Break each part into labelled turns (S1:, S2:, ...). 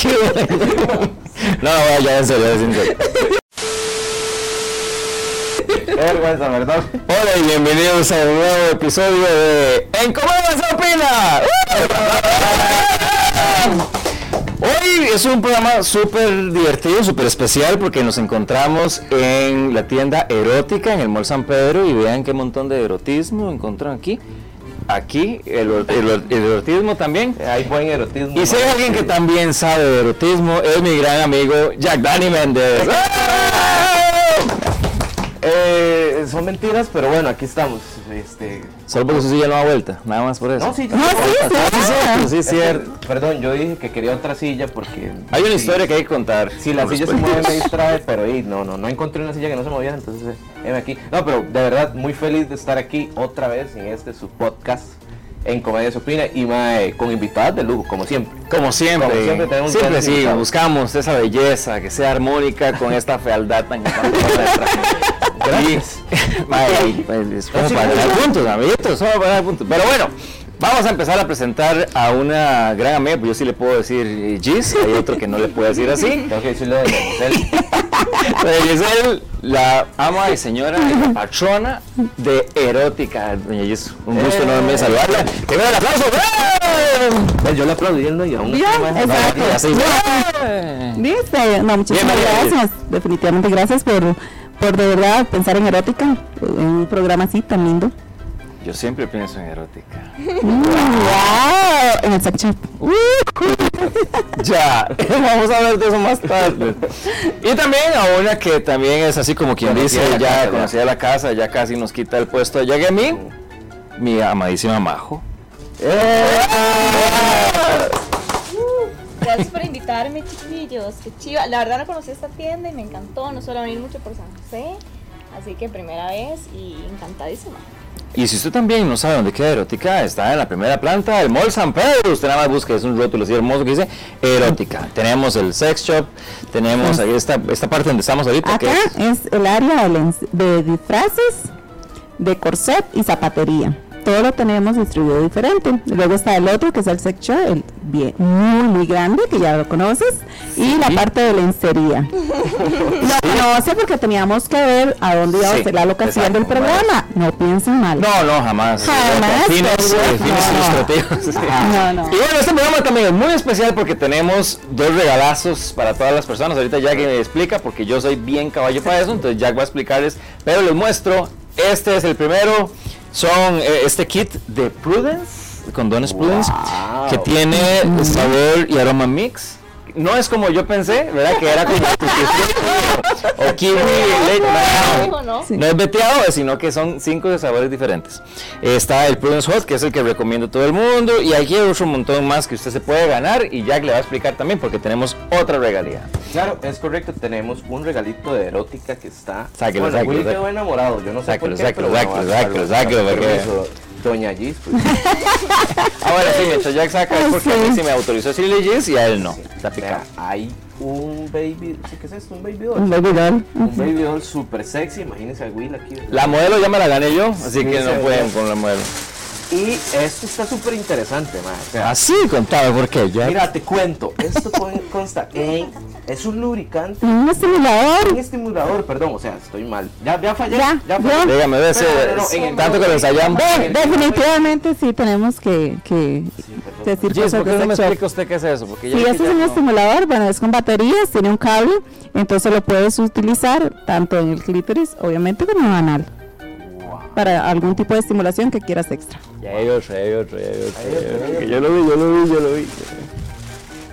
S1: no, no, ya en serio, en serio.
S2: Vergüenza, ¿verdad?
S1: Hola y bienvenidos a un nuevo episodio de En Comedia se opina. Hoy es un programa súper divertido, súper especial porque nos encontramos en la tienda erótica en el Mall San Pedro y vean qué montón de erotismo encontraron aquí. Aquí, el, el- el erotismo también.
S2: Hay buen erotismo.
S1: Y si hay alguien que también sabe de erotismo, es mi gran amigo Jack Danny Méndez.
S2: Eh, son mentiras, pero bueno, aquí estamos. Este...
S1: Solo porque su silla no da vuelta, nada más por eso.
S2: No, sí,
S3: No, sí, sí.
S1: Sí, cierto, sí,
S2: Es
S1: cierto.
S2: Perdón, yo dije que quería otra silla porque.
S1: Hay una
S2: sí,
S1: historia que hay que contar.
S2: Si la silla se mueve me distrae, pero y, no, no, no encontré una silla que no se moviera, entonces eh, heme aquí. No, pero de verdad muy feliz de estar aquí otra vez en este su podcast en Comedia Supina y mae, con invitadas de lujo, como siempre.
S1: Como siempre,
S2: Como siempre tenemos
S1: siempre sí,
S2: invitados.
S1: buscamos esa belleza que sea armónica con esta fealdad tan
S2: Gracias.
S1: Pues, es como
S2: Sí,
S1: para dar puntos, amiguitos, solo para dar puntos. Pero bueno, vamos a empezar a presentar a una gran amiga, pues yo sí le puedo decir eh, Gis, hay otro que no le puede decir así.
S2: Tengo que decirlo de Giselle.
S1: Doña Giselle, la ama y señora y la patrona de erótica. Doña Gis, un gusto
S2: Eh.
S1: enorme saludarla. ¡Que me el aplauso! ¡Eh!
S2: Yo le aplaudiendo y aún
S3: Bien, exacto.
S1: Así, ¡eh!
S3: Dice, no, muchísimas
S1: Bienvenida.
S3: gracias. Definitivamente gracias por, por de verdad pensar en erótica, en un programa así tan lindo.
S1: Yo siempre pienso en erótica.
S3: Wow, en el sex shop.
S1: Ya, vamos a hablar de eso más tarde. Y también a una que también es así como quien dice,
S2: casa,
S1: ya
S2: ya.
S1: conocía la casa, ya casi nos quita el puesto. Llegué a mí, mi amadísima Majo.
S4: Gracias por invitarme, chiquillos. Qué chiva. La verdad no conocí esta tienda y me encantó. No suelo venir mucho por San José. Así que primera vez y encantadísima.
S1: Y si usted también no sabe dónde queda erótica, está en la primera planta del Mall San Pedro. Usted nada más busca, es un rótulo así hermoso que dice erótica. Tenemos el sex shop, tenemos ahí esta, esta parte donde estamos ahorita. que
S3: Acá
S1: es-
S3: es el área de disfraces, de corset y zapatería. Todo lo tenemos distribuido diferente. Luego está el otro que es el sex shop, el bien, muy, muy grande, que ya lo conoces, y la
S1: Sí.
S3: parte de lencería. Lo conoce porque teníamos que ver a dónde iba a
S1: Sí,
S3: ser la locación del programa. No piensen mal.
S1: No, no, jamás.
S3: Jamás,
S1: Fines, eh, fines
S3: No. No, no.
S1: Y bueno, este programa también es muy especial porque tenemos dos regalazos para todas las personas. Ahorita Jack me explica porque yo soy bien caballo para eso, entonces Jack va a explicarles. Pero les muestro, este es el primero. Son eh, este kit de Prudence, condones Prudence,
S2: Wow.
S1: que tiene sabor y aroma mix. No es como yo pensé, ¿verdad? Que era como o kiwi, no. Es veteado, sino que son cinco de sabores diferentes. Está el Prudence Hot, que es el que recomiendo a todo el mundo. Y aquí hay otro montón más que usted se puede ganar. Y Jack le va a explicar también porque tenemos otra regalía.
S2: Claro, es correcto, tenemos un regalito de erótica que está.
S1: Sáquelo,
S2: bueno,
S1: sáquelo,
S2: Willy
S1: sáquelo.
S2: quedó enamorado, yo no sé
S1: Sáquelo,
S2: por qué,
S1: sáquelo,
S2: pero
S1: sáquelo, sáquelo, sáquelo,
S2: Doña Gis, pues,
S1: Ahora sí, mientras Jack saca es porque a mí sí me autorizó decirle yes y a él no. Está picado.
S2: vea, hay un baby, ¿sí, ¿qué es esto? Un baby doll.
S3: Un baby doll.
S2: Un baby doll super sexy, imagínense a Will aquí.
S1: La modelo ya me la gané yo, así
S2: Sí,
S1: que no pueden con la modelo.
S2: Y esto está súper interesante, man. O sea,
S1: Así, contame por qué, Jack.
S2: mira, te cuento, esto con- consta en, es un lubricante,
S3: Un estimulador.
S2: un estimulador, perdón, o sea, estoy mal. Ya, ya fallé,
S3: Ya,
S2: ya,
S3: ya.
S2: fallé.
S1: Dígame, ve,
S2: el-
S1: tanto que lo ensayamos.
S2: el-
S3: definitivamente sí tenemos que, que
S2: perdón.
S3: decir cosas
S1: ¿por qué
S3: de
S1: no me explica usted qué es eso? Porque ya
S3: este es
S1: ya
S3: un
S1: no-
S3: estimulador, bueno, es con baterías, tiene un cable, entonces lo puedes utilizar tanto en el clítoris, obviamente, como en anal, para algún tipo de estimulación que quieras extra.
S1: Ya hay otro, ya hay otro, ya hay otro. Yo lo vi, yo lo vi, yo lo vi.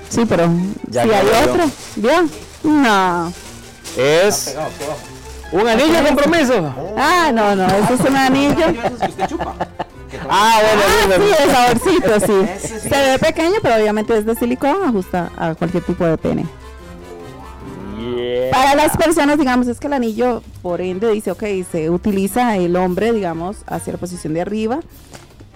S3: Sí, pero
S1: Ya
S3: si hay otro, ¿bien? No.
S1: Es
S2: abajo.
S1: un anillo de compromiso.
S3: Ah, no, no, ese es un anillo.
S2: Que son-
S1: Ah, bueno,
S3: Ah,
S1: sí,
S3: sí, el saborcito, sí.
S2: Sí.
S3: Se ve pequeño, pero obviamente es de silicón, ajusta a cualquier tipo de pene.
S1: Yeah.
S3: Para las personas, digamos, es que el anillo, por ende, dice, ok, se utiliza el hombre, digamos, hacia la posición de arriba,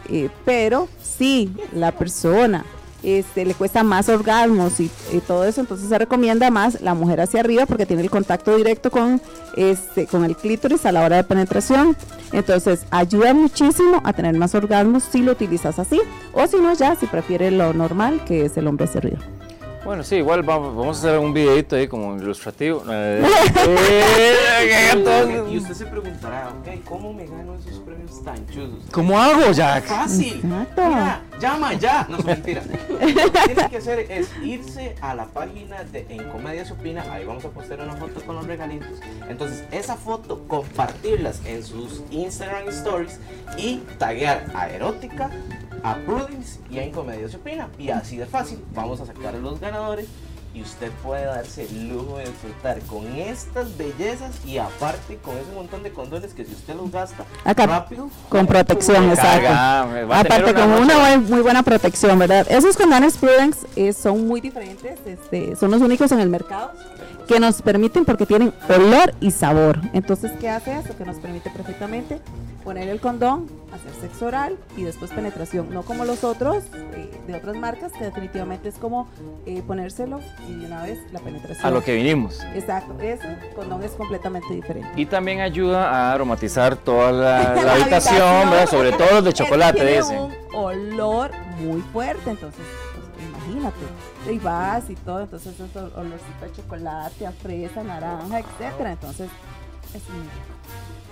S3: eh, pero si la persona este, le cuesta más orgasmos y, todo eso, entonces se recomienda más la mujer hacia arriba porque tiene el contacto directo con, este, con el clítoris a la hora de penetración. Entonces ayuda muchísimo a tener más orgasmos si lo utilizas así, o si no ya, si prefiere lo normal, que es el hombre hacia arriba.
S1: Bueno, sí, igual vamos, vamos a hacer un videito ahí como ilustrativo. Eh, eh,
S2: Y usted se preguntará, ok, ¿cómo me gano esos premios tan chulos?
S1: ¿Cómo hago, Jack?
S2: Fácil. Mira, llama ya. No, es mentira. Lo que tiene que hacer es irse a la página de En Comedia Se Opina. Ahí vamos a postear una foto con los regalitos. Entonces, esa foto, compartirlas en sus Instagram Stories y taguear a Erótica, a Prudence y a En Comedia Se Opina. Y así de fácil, vamos a sacar los ganadores. Y usted puede darse el lujo de disfrutar con estas bellezas y aparte con ese montón de condones que si usted los gasta
S3: Acá,
S2: rápido,
S3: Con protección, exacto.
S1: Carga,
S3: Aparte, con
S1: noche-
S3: una muy buena protección, ¿verdad? Esos condones Prudence eh, son muy diferentes, este, son los únicos en el mercado que nos permiten porque tienen olor y sabor. Entonces, ¿qué hace esto? Que nos permite perfectamente poner el condón, hacer sexo oral y después penetración. No como los otros eh, de otras marcas, que definitivamente es como eh, ponérselo y de una vez la penetración.
S1: A lo que vinimos.
S3: Exacto, ese condón es completamente diferente.
S1: Y también ayuda a aromatizar toda la, la
S3: La
S1: habitación, ¿verdad? sobre todo los de chocolate,
S3: tiene
S1: dicen.
S3: un olor muy fuerte, entonces, pues, imagínate. Y vas y todo, entonces es ol- olorcito a chocolate, a fresa, naranja, etcétera. Entonces, es muy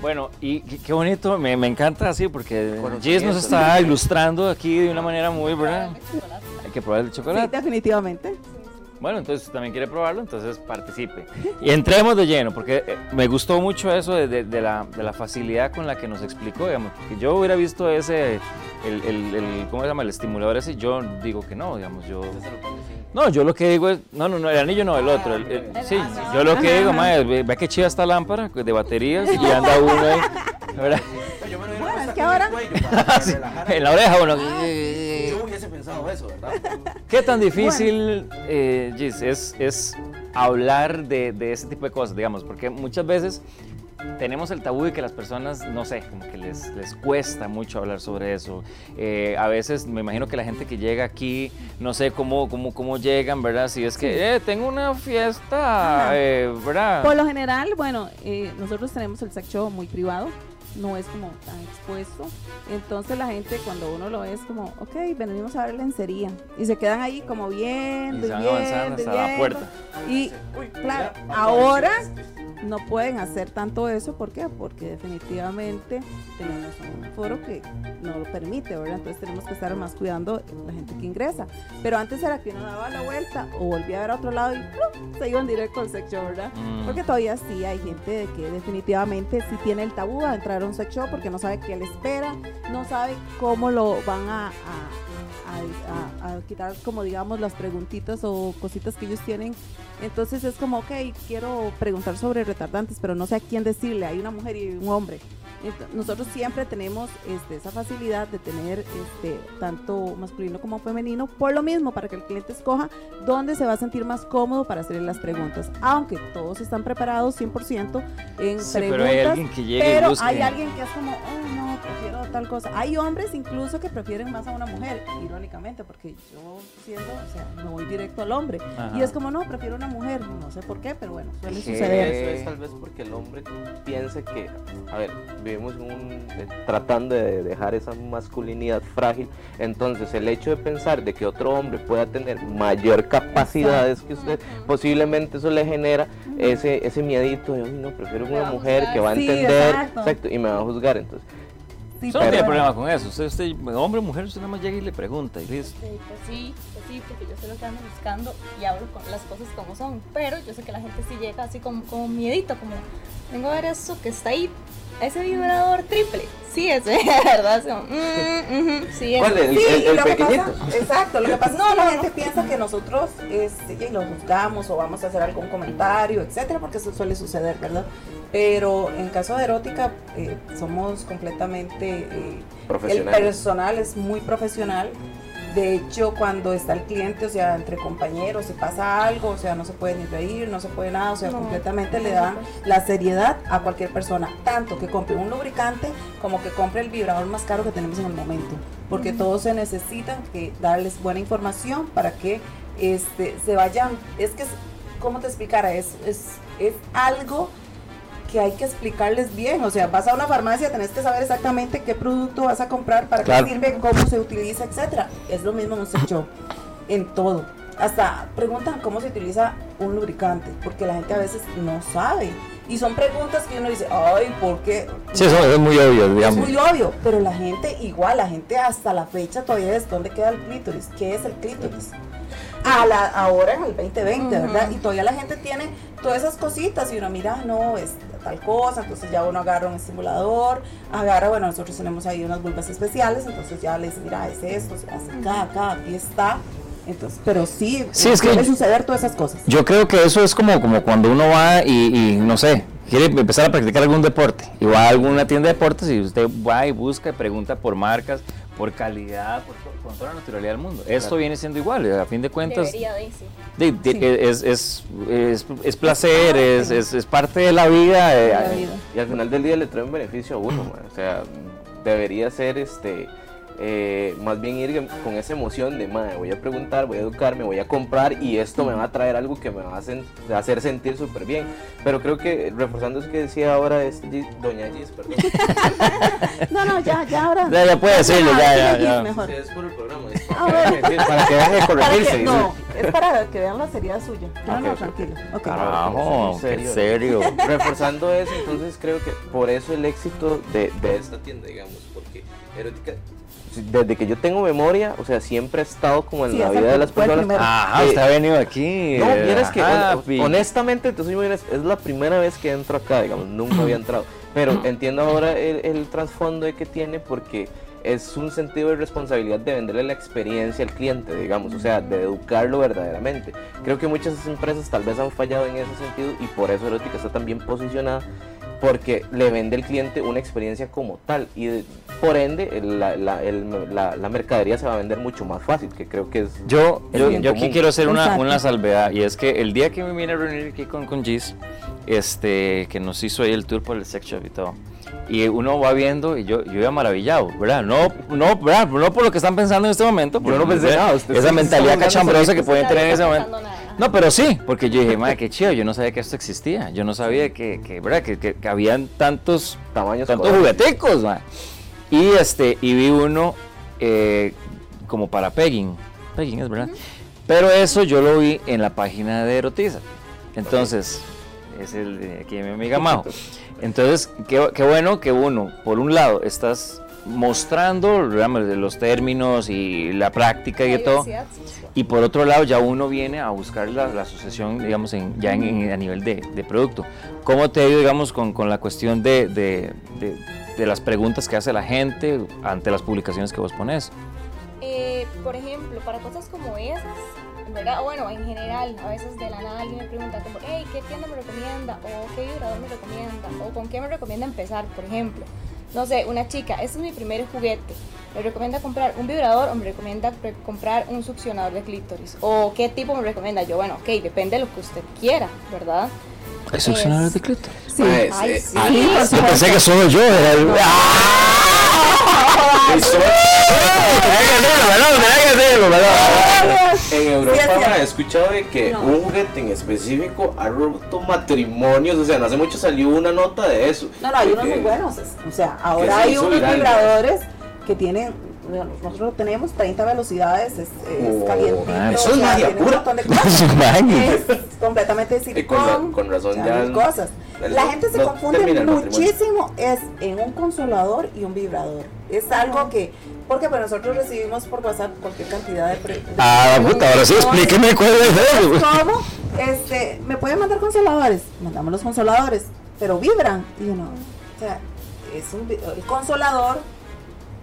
S1: Bueno, y qué, bonito, me, me encanta así porque. Gis nos está ilustrando aquí de una manera muy, ¿verdad? Hay que probar el
S3: Sí,
S1: chocolate.
S3: definitivamente.
S1: Bueno, entonces si también quiere probarlo, entonces participe. Y entremos de lleno, porque eh, me gustó mucho eso de, de- de la, de la facilidad con la que nos explicó, digamos, porque yo hubiera visto ese, el, el, el- ¿cómo se llama? El estimulador ese, yo digo que no, digamos, yo... No, yo lo que digo es, no, no, no, el anillo no, el otro, el- el- sí, yo lo que digo, mae, ve, ve que chida esta lámpara de baterías y anda uno ahí, ¿verdad?
S3: Bueno, es que ahora-.
S1: En la oreja uno...
S2: Pensado eso, ¿verdad?
S1: ¿Qué tan difícil, eh, Gis, es, es hablar de, de ese tipo de cosas, digamos? Porque muchas veces tenemos el tabú de que las personas, no sé, como que les, les cuesta mucho hablar sobre eso. Eh, a veces me imagino que la gente que llega aquí, no sé cómo, cómo, cómo llegan, ¿verdad? Si es que, eh, tengo una fiesta, eh, ¿verdad?
S3: Por lo general, bueno, eh, nosotros tenemos el sex show muy privado, no es como tan expuesto. Entonces la gente cuando uno lo ve es como, ok, venimos a ver lencería. Y se quedan ahí como
S1: y
S3: viendo,
S1: se van
S3: viendo,
S1: hasta la puerta.
S3: Y
S2: Uy,
S3: claro, ahora no pueden hacer tanto eso, ¿por qué? Porque definitivamente tenemos un foro que no lo permite, ¿verdad? Entonces tenemos que estar más cuidando la gente que ingresa. Pero antes era que uno daba la vuelta o volvía a ver a otro lado y ¡plum! se iban directo al sex show, ¿verdad?
S1: Mm.
S3: Porque todavía sí hay gente de que definitivamente sí tiene el tabú a entrar a un sex porque no sabe qué le espera, no sabe cómo lo van a- a- a- a quitar como digamos las preguntitas o cositas que ellos tienen. Entonces es como, ok, quiero preguntar sobre retardantes, pero no sé a quién decirle, hay una mujer y un hombre. Nosotros siempre tenemos este, esa facilidad de tener este, tanto masculino como femenino, por lo mismo, para que el cliente escoja dónde se va a sentir más cómodo para hacerle las preguntas. Aunque todos están preparados 100% en
S1: Sí,
S3: preguntas,
S1: pero hay alguien que llegue y
S3: pero
S1: busque.
S3: hay alguien que es como, oh no, prefiero tal cosa. Hay hombres incluso que prefieren más a una mujer, irónicamente, porque yo siendo, o sea, me voy directo al hombre.
S1: Ajá.
S3: Y es como, no, prefiero una mujer. No sé por qué, pero bueno, suele suceder.
S2: Eso es tal vez porque el hombre piensa que, a ver, vivimos un, eh, tratando de dejar esa masculinidad frágil, entonces el hecho de pensar de que otro hombre pueda tener mayor capacidades que usted, posiblemente eso le genera ese, ese miedito de, uy, no, prefiero una mujer que
S4: juzgar".
S2: va a
S3: Sí,
S2: entender,
S3: exacto.
S2: y me va a juzgar, entonces,
S3: Sí,
S1: Usted no tiene problema con eso. Usted, usted, hombre o mujer, usted nada más llega y le pregunta y listo.
S4: Sí, pues sí, pues sí, porque yo sé lo que ando buscando y hablo con las cosas como son. Pero yo sé que la gente sí llega así como, como miedito, como vengo a ver eso que está ahí, ese vibrador triple. Sí, ese, ¿verdad? Mm, ujú, sí, ese.
S2: ¿Cuál es? El-
S3: Sí,
S2: el-
S3: y
S2: el
S3: lo que pasa- exacto, lo que pasa es que la gente piensa que nosotros este, y lo juzgamos o vamos a hacer algún comentario, etcétera, porque eso suele suceder, ¿verdad? Pero en caso de erótica, eh, somos completamente. eh, el personal es muy profesional. De hecho, cuando está el cliente, o sea, entre compañeros, si pasa algo, o sea, no se puede ni reír, no se puede nada, o sea,
S4: No,
S3: completamente
S4: no
S3: le
S4: se
S3: dan la seriedad a cualquier persona, tanto que compre un lubricante como que compre el vibrador más caro que tenemos en el momento, porque todos se necesitan que darles buena información para que este, se vayan, es que, ¿cómo te explicara? Es, es, es algo que hay que explicarles bien, o sea, vas a una farmacia, tenés que saber exactamente qué producto vas a comprar, para
S1: Claro.
S3: qué sirve, cómo se utiliza, etcétera. Es lo mismo en un shop, en todo. hasta preguntan cómo se utiliza un lubricante, porque la gente a veces no sabe. Y son preguntas que uno dice, ay, ¿por qué?
S1: Sí, eso es muy obvio,
S3: Es
S1: digamos.
S3: muy obvio, pero la gente igual, la gente hasta la fecha todavía es dónde queda el clítoris, qué es el clítoris. A la, ahora en el 2020,
S4: Ujú.
S3: ¿verdad? Y todavía la gente tiene todas esas cositas y uno mira, no, es tal cosa, entonces ya uno agarra un estimulador, agarra, bueno, nosotros tenemos ahí unas vulvas especiales, entonces ya le dice, mira, es esto, se hace acá, acá, aquí está. Entonces, pero sí,
S1: Sí, es que-
S3: puede suceder todas esas cosas.
S1: Yo creo que eso es como, como cuando uno va y, y, no sé, quiere empezar a practicar algún deporte y va a alguna tienda de deportes y usted va y busca y pregunta por marcas, por calidad, por, to- con toda la naturalidad del mundo. Esto viene siendo igual, a fin de cuentas
S4: Debería de, sí.
S1: de- de-
S3: Sí.
S1: es, es, es, es placer, es, es, es parte de la vida. eh,
S3: La vida.
S2: Y al final del día le trae un beneficio a uno, man. o sea, debería ser este eh, más bien ir con esa emoción de, madre, voy a preguntar, voy a educarme, voy a comprar y esto me va a traer algo que me va a sen- hacer sentir súper bien. Pero creo que, reforzando eso que decía ahora este, Gis- doña Gis, perdón.
S3: No, no, ya, ya ahora.
S1: Ya, ya puede decirlo, ya, ya, ya.
S3: mejor.
S2: Es por el programa,
S3: Ah, bueno.
S2: para que deje de
S3: Para
S2: corregirse.
S3: que- no, es para que vean la seriedad suya. No, no, tranquilo.
S1: Carajo,
S2: En
S1: qué
S2: serio.
S1: serio.
S2: Reforzando eso, entonces creo que por eso el éxito de, de esta tienda, digamos, porque erótica, desde que yo tengo memoria, o sea, siempre ha estado como en
S3: Sí,
S2: la vida de las personas.
S1: Ajá,
S2: Eh,
S1: usted ha venido aquí.
S2: No,
S1: eh,
S2: vieras que
S1: ajá,
S2: honestamente, te soy muy honesto, es la primera vez que entro acá, digamos, nunca había entrado. Pero entiendo ahora el, el trasfondo de que tiene porque es un sentido de responsabilidad de venderle la experiencia al cliente, digamos, o sea, de educarlo verdaderamente. Creo que muchas empresas tal vez han fallado en ese sentido y por eso Erótica está tan bien posicionada porque le vende al cliente una experiencia como tal y de- por ende el- la, la- el- la- la mercadería se va a vender mucho más fácil, que creo que es...
S1: Yo, yo, yo aquí
S2: común.
S1: quiero hacer una, una salvedad y es que el día que me vine a reunir aquí con, con Gis, este, que nos hizo ahí el tour por el sex shop y todo, y uno va viendo y yo, yo iba maravillado, ¿verdad? No, no, ¿verdad? no por lo que están pensando en este momento, porque
S2: no pensé nada,
S1: esa mentalidad cachambrosa que pueden tener en ese momento.
S4: pensando nada.
S1: No, pero sí, porque yo dije, madre, qué chido, yo no sabía que esto existía, yo no sabía que, que, ¿verdad? que, que- que habían tantos
S2: Tamaños
S1: tantos jugueticos, ma. Y este, y vi uno eh, como para pegging. Pegging es verdad. Pero eso yo lo vi en la página de Erotiza. Entonces, es el de aquí de mi amiga Majo. Entonces, qué, qué bueno que uno, por un lado, estás mostrando digamos, los términos y la práctica y de todo. Y por otro lado, ya uno viene a buscar la, la asociación, digamos, en, ya en- en- a nivel de, de producto. ¿Cómo te ha ido, digamos, con, con la cuestión de, de- las preguntas que hace la gente ante las publicaciones que vos pones?
S4: Eh, por ejemplo, para cosas como esas, ¿verdad? Bueno, en general, a veces de la nada alguien me pregunta como, hey, ¿qué tienda me recomienda? O ¿qué vibrador me recomienda? O ¿con qué me recomienda empezar? Por ejemplo, no sé, una chica, este es mi primer juguete. ¿Me recomienda comprar un vibrador o me recomienda comprar un succionador de clítoris? ¿O qué tipo me recomienda? Yo, bueno, ok, depende de lo que usted quiera, ¿verdad?
S1: ¿Hay
S4: succionadores
S1: de clítoris?
S3: Sí.
S2: Mae,
S4: Ay,
S2: eh,
S4: sí.
S2: ah,
S3: Sí,
S1: Yo pensé que solo yo era el...
S2: En Europa
S3: es
S2: he escuchado de que
S3: No.
S2: un juguete en específico ha roto matrimonios, o sea, no hace mucho salió una nota de eso.
S3: No, no, hay unos muy buenos. es- O sea,
S2: se
S3: ahora hay unos vibradores que tienen, nosotros tenemos 30 velocidades, es, es
S2: Oh,
S3: calientito,
S2: eso
S3: o
S2: es
S3: sea,
S2: magia pura.
S3: de cosas. Es completamente de
S2: Y con
S3: silicón.
S2: con razón ya
S3: mil cosas.
S2: el-
S3: La gente se
S2: no
S3: confunde muchísimo es en un consolador y un vibrador. Es algo que, porque pues nosotros recibimos por WhatsApp cualquier cantidad de... pre- de
S1: Ah, puta, ahora sí, explíqueme cuál es eso.
S3: ¿Cómo? Este, me pueden mandar consoladores, mandamos los consoladores, pero vibran. Y yo no, o sea, es un, el consolador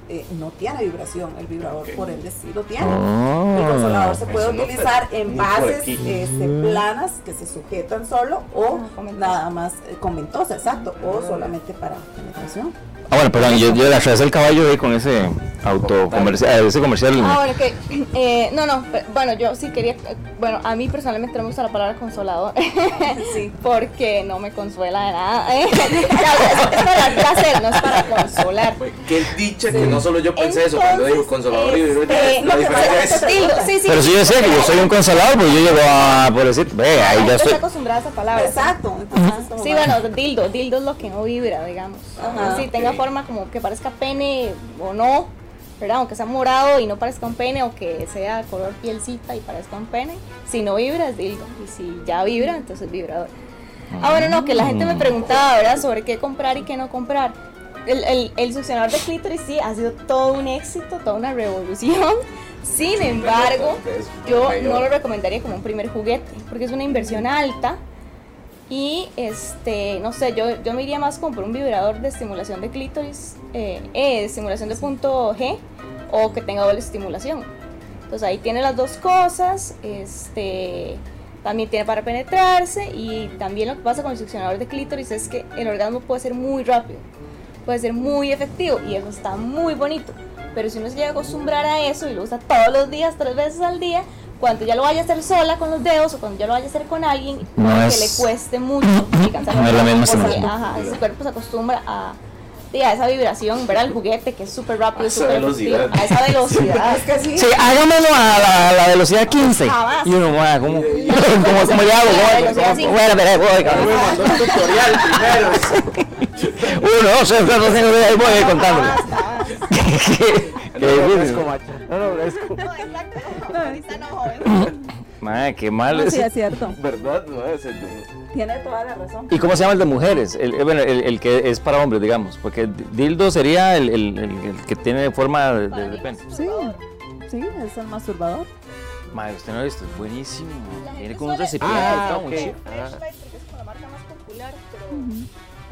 S3: eh, no tiene vibración, el vibrador por ende sí lo tiene.
S1: Ah.
S3: el consolador se puede
S2: no
S3: utilizar en bases este, planas que se sujetan solo o
S4: Ah,
S3: nada más eh, con ventosa, exacto, o solamente para penetración.
S1: Ah, bueno, perdón, yo, yo le atrasé el caballo ahí con ese auto comercial, ese comercial.
S4: Ah, bueno, ok. Eh, no, no, pero- bueno, yo sí quería, eh, bueno, a mí personalmente no me gusta la palabra consolador,
S3: Sí.
S4: porque no me consuela de nada. ¿eh? Es, para placer, no es para consolar.
S2: Qué dicha que no solo yo pensé eso cuando digo
S4: Entonces,
S2: consolador y
S4: este,
S2: la
S4: no,
S2: diferencia es...
S3: pero-
S4: Dildo, sí, sí.
S1: Pero si yo decía que yo soy un consolador, pues yo llego a, por decir, ve, ahí ya estoy.
S4: acostumbrada a esa palabra.
S3: Exacto. Entonces,
S4: Sí, bueno, dildo, dildo es lo que no vibra, digamos.
S3: Ajá,
S4: sí, tenga forma como que parezca pene o no, ¿verdad? Aunque sea morado y no parezca un pene, o que sea color pielcita y parezca un pene, si no vibra es dildo, y si ya vibra, entonces es vibrador. Ah, bueno, no, que la gente me preguntaba, ¿verdad?, sobre qué comprar y qué no comprar. El, el, el succionador de clítoris sí ha sido todo un éxito, toda una revolución. Sin embargo, yo no lo recomendaría como un primer juguete, porque es una inversión alta. Y este, no sé, yo, yo me iría más como por un vibrador de estimulación de clítoris, eh, eh, estimulación de punto G, o que tenga doble estimulación. Entonces ahí tiene las dos cosas, este, también tiene para penetrarse y también lo que pasa con el succionador de clítoris es que el orgasmo puede ser muy rápido, puede ser muy efectivo y eso está muy bonito. Pero si uno se llega a acostumbrar a eso y lo usa todos los días, tres veces al día, cuando ya lo vaya a hacer sola con los dedos o cuando ya lo vaya a hacer con alguien,
S1: No
S4: que
S1: es-
S4: le cueste mucho
S1: No es la
S4: el
S1: misma
S4: porque, ajá, su cuerpo se acostumbra a, a esa vibración, ver al juguete que es súper rápido,
S2: A esa
S4: súper efectivo,
S2: velocidad.
S4: a esa velocidad.
S3: Es que sí.
S1: Sí, hágamelo a la, a la velocidad 15.
S4: Jamás.
S1: Y uno, "Mua, ¿cómo, ¿cómo, cómo le hago?
S4: La
S1: ¿Cómo-
S4: velocidad
S1: cómo-
S4: cinco.
S1: Bueno, espera, voy, cabrón.
S2: mandó un tutorial primero.
S1: Uno, dos, tres, cuatro, cinco, seis, ahí voy contándole.
S2: No, no, es como.
S4: No, exacto. Ahorita no, joven.
S1: Madre, qué mal
S3: No,
S1: es.
S3: sí, es cierto.
S2: ¿Verdad? No, sea, yo-
S3: Tiene toda la razón.
S1: ¿Y cómo se llama el de mujeres? El, eh, bueno, el, el que es para hombres, digamos. Porque dildo sería el, el- el- el que tiene forma de, de- de pene.
S3: Sí, sí, es el masturbador.
S1: Madre, usted no lo ha visto, es buenísimo. Viene
S4: gente
S1: con un recipiente
S2: Ah,
S1: y todo,
S2: ok.
S1: muy chido.
S4: Flashlight, porque es como la marca más popular, pero.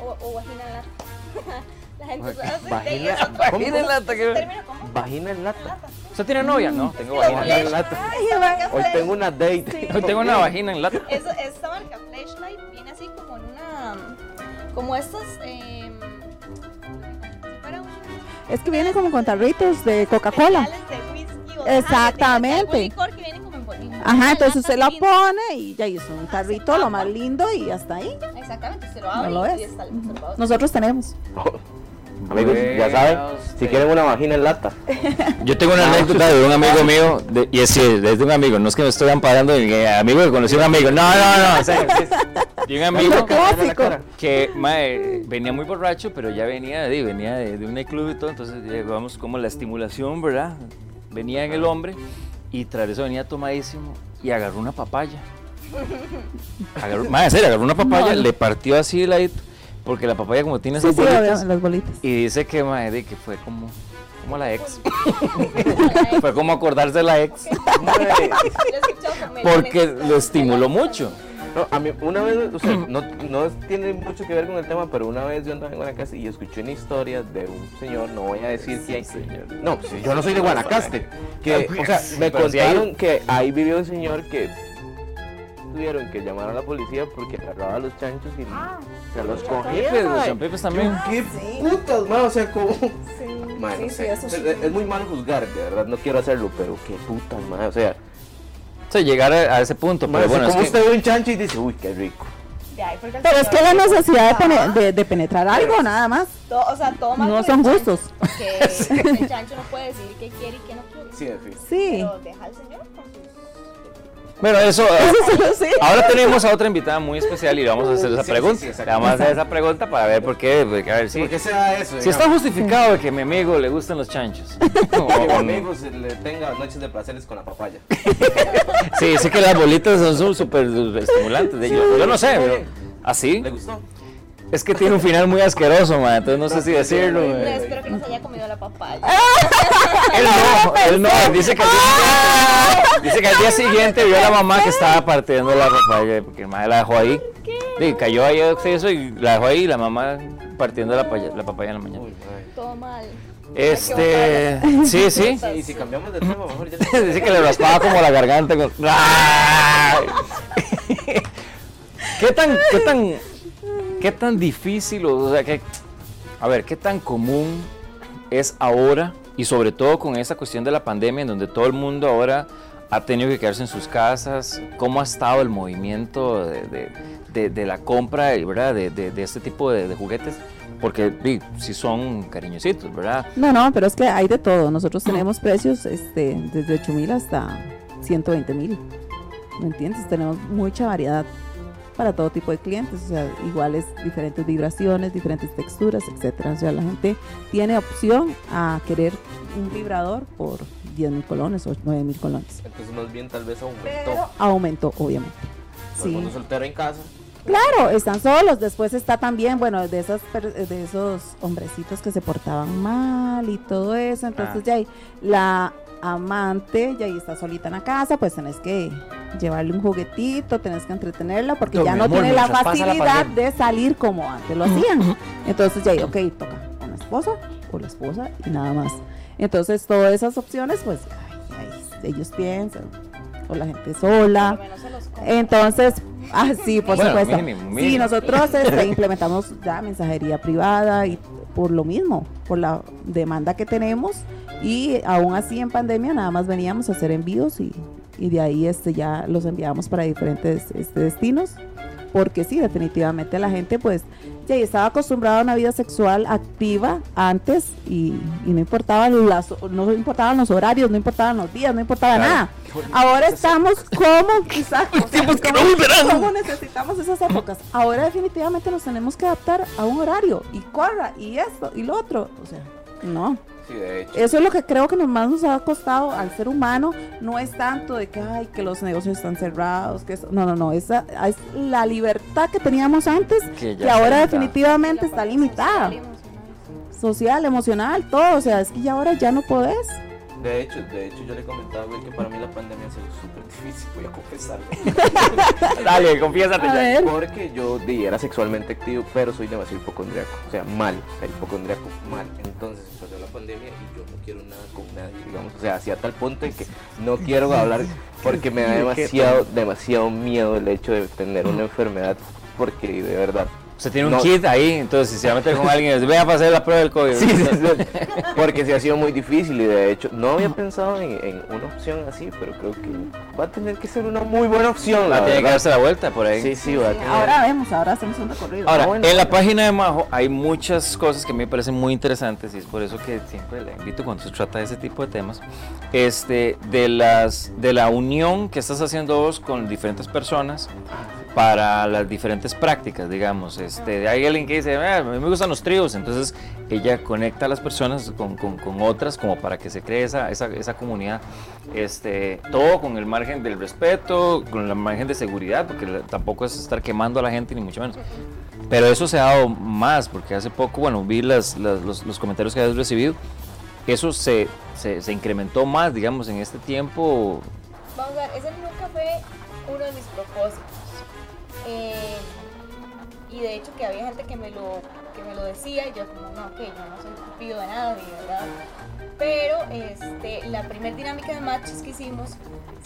S4: O, o vagina en lata. La gente
S2: Vagina-
S4: eso.
S1: Vagina en lata, que-
S4: Término.
S2: Vagina en lata.
S1: ¿Usted tiene novia? No, tengo
S4: Sí,
S1: vagina en lata.
S2: Hoy tengo una date.
S1: Hoy tengo una vagina en lata.
S4: Eso, esta marca Flashlight viene así como en una. Como estas. Eh,
S3: Es que viene como con tarritos de Coca-Cola.
S4: cereales de whisky o-
S3: Exactamente.
S4: Ah, de algún licor que viene
S3: Ajá, entonces usted lo pone y ya hizo un tarrito, lo más lindo y hasta ahí.
S4: Exactamente, se lo abre
S3: lo
S4: y está.
S3: Nosotros tenemos.
S2: Amigos, ya saben, si quieren una vagina en lata.
S1: Yo tengo una anécdota de un amigo mío, de- y es, es de un amigo, no es que me estoy amparando de amigo que conocí a un amigo, no, no, no, de un amigo
S3: Clásico.
S1: que mae, venía muy borracho, pero ya venía, de, venía de, de un club y todo, entonces eh, vamos como la estimulación, ¿verdad? Venía en el hombre y tras eso venía tomadísimo y agarró una papaya. Agarró, mae, en serio, agarró una papaya,
S3: No.
S1: le partió así el ladito, porque la papaya como tiene
S3: Sí,
S1: esas
S3: sí,
S1: bolitas,
S3: obvio, las bolitas.
S1: y dice que, mae, de que fue como, como la ex. Fue como acordarse de la ex. Porque lo estimuló mucho.
S2: No, a mí una vez, o sea, no, no tiene mucho que ver con el tema, pero una vez yo andaba en Guanacaste y escuché una historia de un señor, no voy a decir quién. No, pues, yo no soy de Guanacaste. Que, o sea, me
S1: Pero sí hay-
S2: contaron que ahí vivió un señor que tuvieron que llamar a la policía porque agarraba a los chanchos y se los cogía.
S1: Los
S2: mae.
S1: champepes también.
S2: ¿Qué putas, man? O sea, como. Man,
S3: Sí,
S2: o
S3: sí,
S2: sea,
S3: eso sí.
S2: es, es muy malo juzgar, de verdad, no quiero hacerlo, pero qué putas, man. O sea,
S1: Llegar a, a ese punto, pero bueno,
S2: como
S1: es que,
S2: usted ve un chancho y dice, uy, qué rico.
S4: Ahí,
S3: Pero es que la necesidad de, pene- de- de penetrar algo, nada más.
S4: Todo- o sea, todo mal
S3: No son gustos.
S4: Porque el chancho no puede decir qué quiere y qué no quiere.
S2: Sí, fin.
S3: Sí.
S4: Pero deja al señor con sus.
S1: Bueno, eso.
S3: sí.
S1: Ahora tenemos a otra invitada muy especial y le vamos a hacer esa
S2: Sí,
S1: pregunta.
S2: sí,
S1: vamos a hacer esa pregunta para ver por qué. porque, a ver si,
S2: ¿Por qué se da eso?
S1: si está justificado de que a mi amigo le gustan los chanchos. O-
S2: Que mi amigo se le tenga noches de placeres con la papaya.
S1: sí, sé que las bolitas son- súper estimulantes. de yo, yo no sé, pero. ¿Así?
S2: ¿Le gustó?
S1: Es que tiene un final muy asqueroso, man, entonces no sé si decirlo.
S4: No,
S1: man.
S4: espero que no se haya comido la papaya.
S1: Él no, él no, dice que al día siguiente, dice que al día siguiente vio a la mamá que estaba partiendo la papaya, porque el madre la dejó ahí. Sí, cayó ahí exceso y la dejó ahí y la mamá partiendo la papaya, la papaya en la mañana.
S4: Todo mal.
S1: Este, sí, sí.
S2: Y si cambiamos de tema, mejor ya.
S1: Dice que le raspaba como la garganta con... ¿Qué tan, qué tan, qué tan difícil, o sea, que, a ver, qué tan común es ahora y sobre todo con esa cuestión de la pandemia en donde todo el mundo ahora ha tenido que quedarse en sus casas, cómo ha estado el movimiento de, de- de- de la compra, ¿verdad? De, este tipo de juguetes, porque sí, sí son cariñositos, ¿verdad?
S3: No, no, pero es que hay de todo. Nosotros tenemos precios este, desde 8 mil hasta 120 mil. ¿Me entiendes? Tenemos mucha variedad. Para todo tipo de clientes, o sea, iguales diferentes vibraciones, diferentes texturas, etcétera. O sea, la gente tiene opción a querer un vibrador por 10 mil colones o 9 mil colones.
S2: Entonces más bien tal vez aumentó.
S3: Pero aumentó, obviamente.
S2: Todo mundo soltero en casa.
S3: Claro, están solos. Después está también, bueno, de esas per- de esos hombrecitos que se portaban mal y todo eso. Entonces
S1: Ah.
S3: ya ahí, la amante ya ahí está solita en la casa, pues tenés que llevarle un juguetito, tenés que entretenerla porque
S1: No,
S3: ya no
S1: amor,
S3: tiene la
S1: la
S3: facilidad de salir como antes lo hacían. Entonces ya ahí, ok, toca con la esposa o la esposa y nada más. Entonces todas esas opciones, pues ay, ay, ellos piensan o la gente sola. Entonces, ah, sí, por
S1: Bueno,
S3: supuesto.
S1: mínimo,
S3: Sí, nosotros este, implementamos ya mensajería privada y por lo mismo, por la demanda que tenemos. Y aún así en pandemia nada más veníamos a hacer envíos y, y de ahí este ya los enviamos para diferentes este, destinos porque sí, definitivamente la gente pues ya estaba acostumbrada a una vida sexual activa antes y, y no importaban las no importaban los horarios, no importaban los días, no importaba
S1: Claro.
S3: nada. Ahora estamos como quizás como, como necesitamos esas épocas. Ahora definitivamente nos tenemos que adaptar a un horario y corra y esto y lo otro, o sea, no.
S2: Sí, de hecho.
S3: Eso es lo que creo que nos más nos ha costado al ser humano. No es tanto de que, ay, que los negocios están cerrados, que eso. No, no, no. Esa es la libertad que teníamos antes,
S1: Que
S3: ahora definitivamente está limitada.
S4: social emocional.
S3: Social, emocional, todo. O sea, es que ya ahora ya no podés.
S2: De hecho, de hecho yo le comentaba güey, que para mí la pandemia ha sido súper difícil, voy a confesarlo.
S1: Dale, confiésate
S3: A
S1: ya.
S3: ver.
S2: Porque yo di, era sexualmente activo, pero soy demasiado hipocondriaco. O sea, mal. O sea, hipocondriaco mal. Entonces pandemia y yo no quiero nada con nadie, digamos. O sea, hacia tal punto en que no quiero hablar porque me da demasiado, demasiado miedo el hecho de tener una enfermedad. Porque de verdad.
S1: Usted tiene un
S2: No.
S1: kit ahí, entonces si se va a meter con alguien, dice, vea a pasar la prueba del COVID.
S2: Sí, sí, sí. Porque sí ha sido muy difícil y de hecho no había pensado en, en una opción así, pero creo que va a tener que ser una muy buena opción, la
S1: Ah, tiene que darse la vuelta por ahí.
S2: Sí, sí, va a tener.
S3: Ahora vemos, ahora hacemos un recorrido.
S1: Ahora,
S2: Ah, bueno.
S1: en la página de Majo hay muchas cosas que me parecen muy interesantes y es por eso que siempre la invito cuando se trata de ese tipo de temas, este, de, las, de la unión que estás haciendo vos con diferentes personas para las diferentes prácticas, digamos. Este, hay alguien que dice, "Ah, a mí me gustan los tríos, entonces ella conecta a las personas con, con- otras como para que se cree esa, esa, comunidad. Este, todo con el margen del respeto, con el margen de seguridad, porque tampoco es estar quemando a la gente, ni mucho menos. Pero eso se ha dado más, porque hace poco, bueno, vi las, las- los, los comentarios que has recibido. Eso se, se, se incrementó más, digamos, en este tiempo.
S4: Vamos a ver, ese nunca fue uno de mis propósitos. Eh, y de hecho que había gente que me lo, que me lo decía y yo como, no, ok, yo no soy cupido de nadie, ¿verdad? Pero este, la primera dinámica de matches que hicimos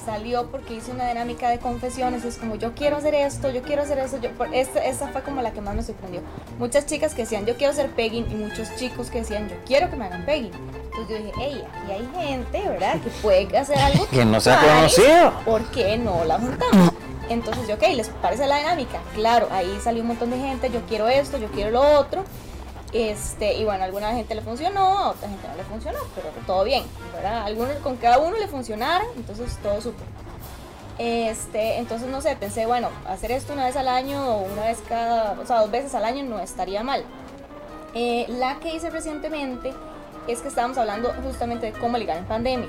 S4: salió porque hice una dinámica de confesiones. Es como, yo quiero hacer esto, yo quiero hacer eso. Yo, por- esta, esta fue como la que más me sorprendió. Muchas chicas que decían, yo quiero ser pegging, y muchos chicos que decían, yo quiero que me hagan pegging. Entonces yo dije, hey, aquí hay gente, ¿verdad? Que puede hacer algo
S1: Que no se ha
S4: nice,
S1: conocido.
S4: ¿Por qué no la juntamos? Entonces yo, ok, ¿les parece la dinámica? Claro, ahí salió un montón de gente, yo quiero esto, yo quiero lo otro. Este, y bueno, alguna gente le funcionó, a otra gente no le funcionó, pero todo bien, ¿verdad? Algunos, con cada uno le funcionara, entonces todo súper. Este, entonces no sé, pensé, bueno, hacer esto una vez al año o una vez cada, o sea, dos veces al año no estaría mal. Eh, la que hice recientemente es que estábamos hablando justamente de cómo ligar en pandemia.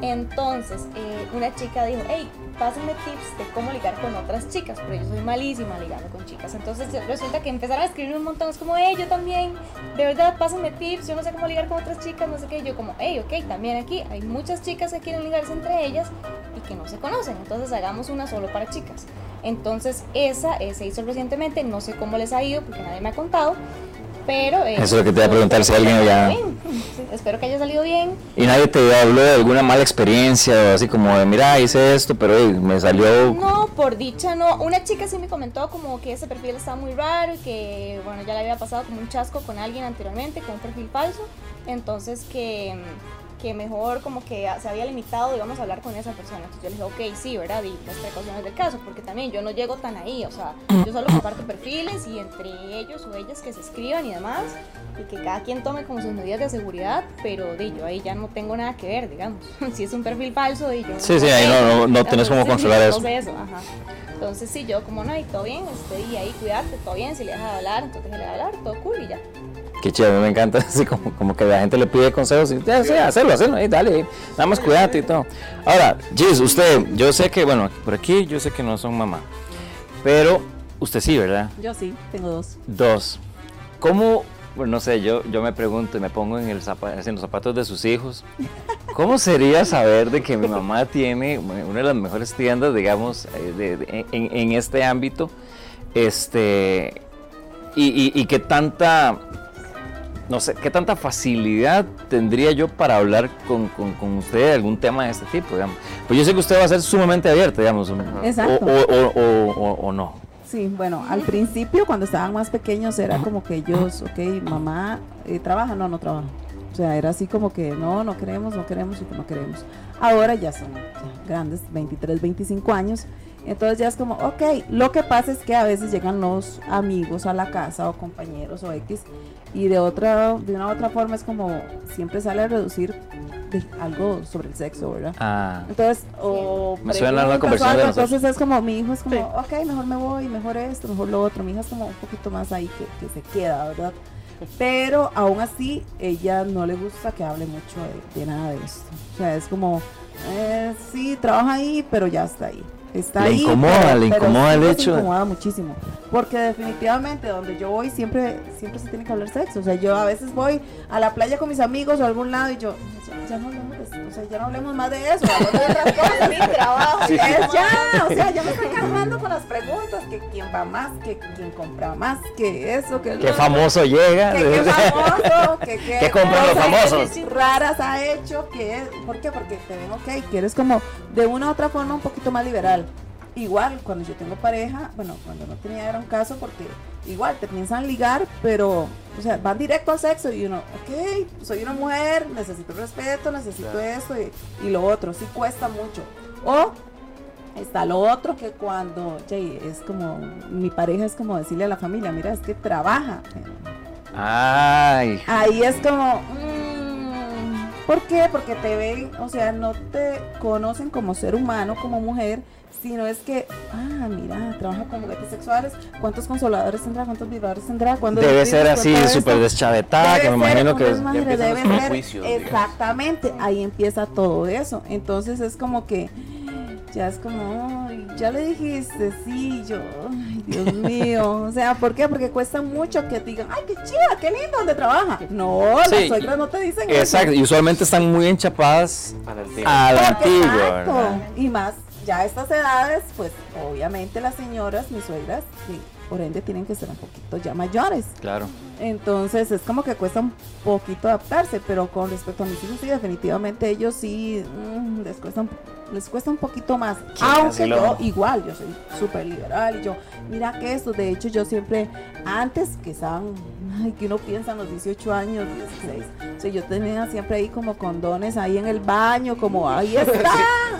S4: Entonces, eh, una chica dijo, hey, pásenme tips de cómo ligar con otras chicas, pero yo soy malísima ligando con chicas. Entonces resulta que empezaron a escribir un montón, es como, hey, yo también, de verdad, pásenme tips, yo no sé cómo ligar con otras chicas, no sé qué. Yo como, hey, ok, también aquí hay muchas chicas que quieren ligarse entre ellas y que no se conocen, entonces hagamos una solo para chicas. Entonces esa eh, se hizo recientemente, no sé cómo les ha ido porque nadie me ha contado, pero... eh,
S1: Eso es lo que te iba a preguntar, si alguien ya-
S4: bien. Espero que haya salido bien.
S1: Y nadie te habló de alguna mala experiencia o así como de, mira, hice esto, pero me salió...
S4: No, por dicha no. Una chica sí me comentó como que ese perfil estaba muy raro y que, bueno, ya le había pasado como un chasco con alguien anteriormente, con un perfil falso. Entonces que, que mejor como que se había limitado, digamos, a hablar con esa persona. Entonces yo le dije, ok, sí, ¿verdad? Y las precauciones del caso, porque también yo no llego tan ahí, o sea, yo solo comparto perfiles y entre ellos o ellas que se escriban y demás, y que cada quien tome como sus medidas de seguridad, pero de yo ahí ya no tengo nada que ver, digamos. si es un perfil falso y yo...
S1: Sí, sí, ahí no, no, no tienes cómo controlar eso.
S4: eso ajá. Entonces sí, yo como no, y todo bien, estoy ahí, cuidarte, todo bien, si le dejas de hablar, entonces le hablar, todo cool y ya.
S1: Qué chévere, me encanta, así como, como que la gente le pide consejos y ya, sí, hacerlo, hacerlo, ahí, dale, nada más cuídate y todo. Ahora, Gis, usted, yo sé que, bueno, por aquí yo sé que no son mamá, pero usted sí, ¿verdad?
S3: Yo sí, tengo dos.
S1: Dos. ¿Cómo, bueno, no sé, yo, yo me pregunto y me pongo en, el en los zapatos de sus hijos, ¿cómo sería saber de que mi mamá tiene una de las mejores tiendas, digamos, eh, de, en, en, este ámbito, este, y, y, y que tanta no sé, ¿qué tanta facilidad tendría yo para hablar con, con, usted de algún tema de este tipo, digamos? Pues yo sé que usted va a ser sumamente abierto, digamos.
S3: Exacto.
S1: O, o, o, no.
S3: Sí, bueno, al principio cuando estaban más pequeños era como que ellos, ok, mamá, eh, ¿trabaja? No, no trabaja. O sea, era así como que no, no queremos, no queremos y no queremos. Ahora ya son grandes, 23, 25 años. Entonces ya es como, ok, lo que pasa es que a veces llegan los amigos a la casa o compañeros o X y de otra, de una otra forma es como siempre sale a reducir algo sobre el sexo, ¿verdad?
S1: Ah.
S3: Entonces, o
S1: me suena la conversación.
S3: entonces es como, mi hijo es como, ok, mejor me voy, mejor esto, mejor lo otro. Mi hija es como un poquito más ahí que, que se queda, ¿verdad? Pero aún así, ella no le gusta que hable mucho de, nada de esto. O sea, es como, eh, sí, trabaja ahí, pero ya está ahí está
S1: le Incomoda, le incomoda el hecho.
S3: Le incomoda muchísimo. Porque definitivamente donde yo voy siempre, siempre se tiene que hablar sexo. O sea, yo a veces voy a la playa con mis amigos o a algún lado y yo, ya, no hablemos de eso. O sea, ya no hablemos más de eso, hablemos de otras cosas. Mi trabajo. Es ya, o sea, ya me estoy cargando con las preguntas, que quién va más, que quién compra más, que eso, que
S1: Qué famoso llega.
S3: Que qué famoso, que
S1: qué compran los famosos.
S3: raras ha hecho, que ¿por qué? Porque te ven ok, que eres como de una u otra forma un poquito más liberal igual cuando yo tengo pareja, bueno, cuando no tenía era un caso porque igual te piensan ligar, pero, o sea, van directo al sexo y uno, ok, soy una mujer, necesito respeto, necesito esto y, lo otro, sí cuesta mucho. O está lo otro que cuando, es como, mi pareja es como decirle a la familia, mira, es que trabaja.
S1: Ay.
S3: Ahí es como, mm, ¿por qué? Porque te ven, o sea, no te conocen como ser humano, como mujer sino es que, ah, mira, trabaja con juguetes sexuales, ¿cuántos consoladores tendrá? ¿Cuántos vibradores tendrá?
S1: Debe ser así, súper deschavetada, que me imagino que es...
S3: Debe ser, exactamente, ahí empieza todo eso. Entonces es como que ya es como, ya le dijiste, sí, yo, ay, Dios mío. O sea, ¿por qué? Porque cuesta mucho que digan, ay, qué chida, qué lindo donde trabaja. No, las suegras no te dicen
S1: exacto, eso. Exacto, y usualmente están muy enchapadas a la antigua.
S3: Y más ya a estas edades, pues obviamente las señoras, mis suegras, por ende tienen que ser un poquito ya mayores.
S1: Claro.
S3: Entonces es como que cuesta un poquito adaptarse, pero con respecto a mis hijos, sí, definitivamente ellos sí mm, les cuesta un les cuesta un poquito más. Aunque yo igual, yo soy súper liberal y yo, mira que esto, de hecho yo siempre, antes que estaban, ay, que uno piensa en los 18 años, 16, o sea, yo tenía siempre ahí como condones ahí en el baño, como ahí está.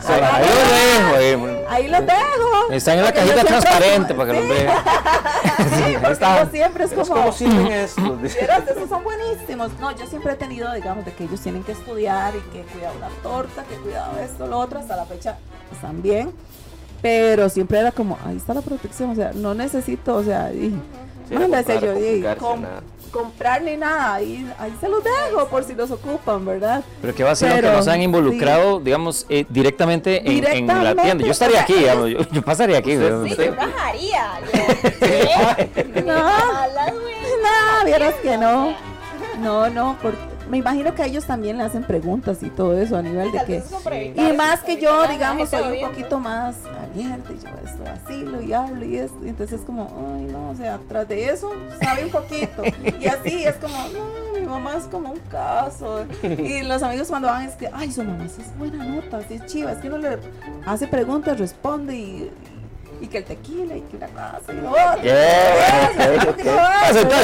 S1: ahí, lo dejo.
S3: Ahí, ahí lo dejo.
S1: Están en la cajita transparente para que los vean.
S3: sí, porque siempre es como...
S2: ¿Cómo sirven estos?
S3: esos son buenísimos. No, yo siempre he tenido, digamos, de que ellos tienen que estudiar y que cuidado la torta, que cuidado esto, lo otro, hasta la fecha están bien, pero siempre era como, ahí está la protección, o sea, no necesito, o sea, y, yo, comprar ni nada, ahí, ahí se los dejo por si los ocupan, ¿verdad?
S1: Pero que va a ser que nos han involucrado, digamos, eh, directamente, en, la tienda. Yo estaría aquí, digamos, yo, pasaría aquí.
S4: Sí, yo bajaría.
S3: no, no, vieras que no. No, no, porque me imagino que a ellos también le hacen preguntas y todo eso a nivel de que y más que yo digamos soy un poquito más abierta y yo esto así lo y hablo y esto entonces es como ay no o sea tras de eso sabe un poquito y así es como no mi mamá es como un caso y los amigos cuando van es que ay su mamá es buena nota así es chiva es que uno le hace preguntas responde y y que el tequila y que la casa y lo otro.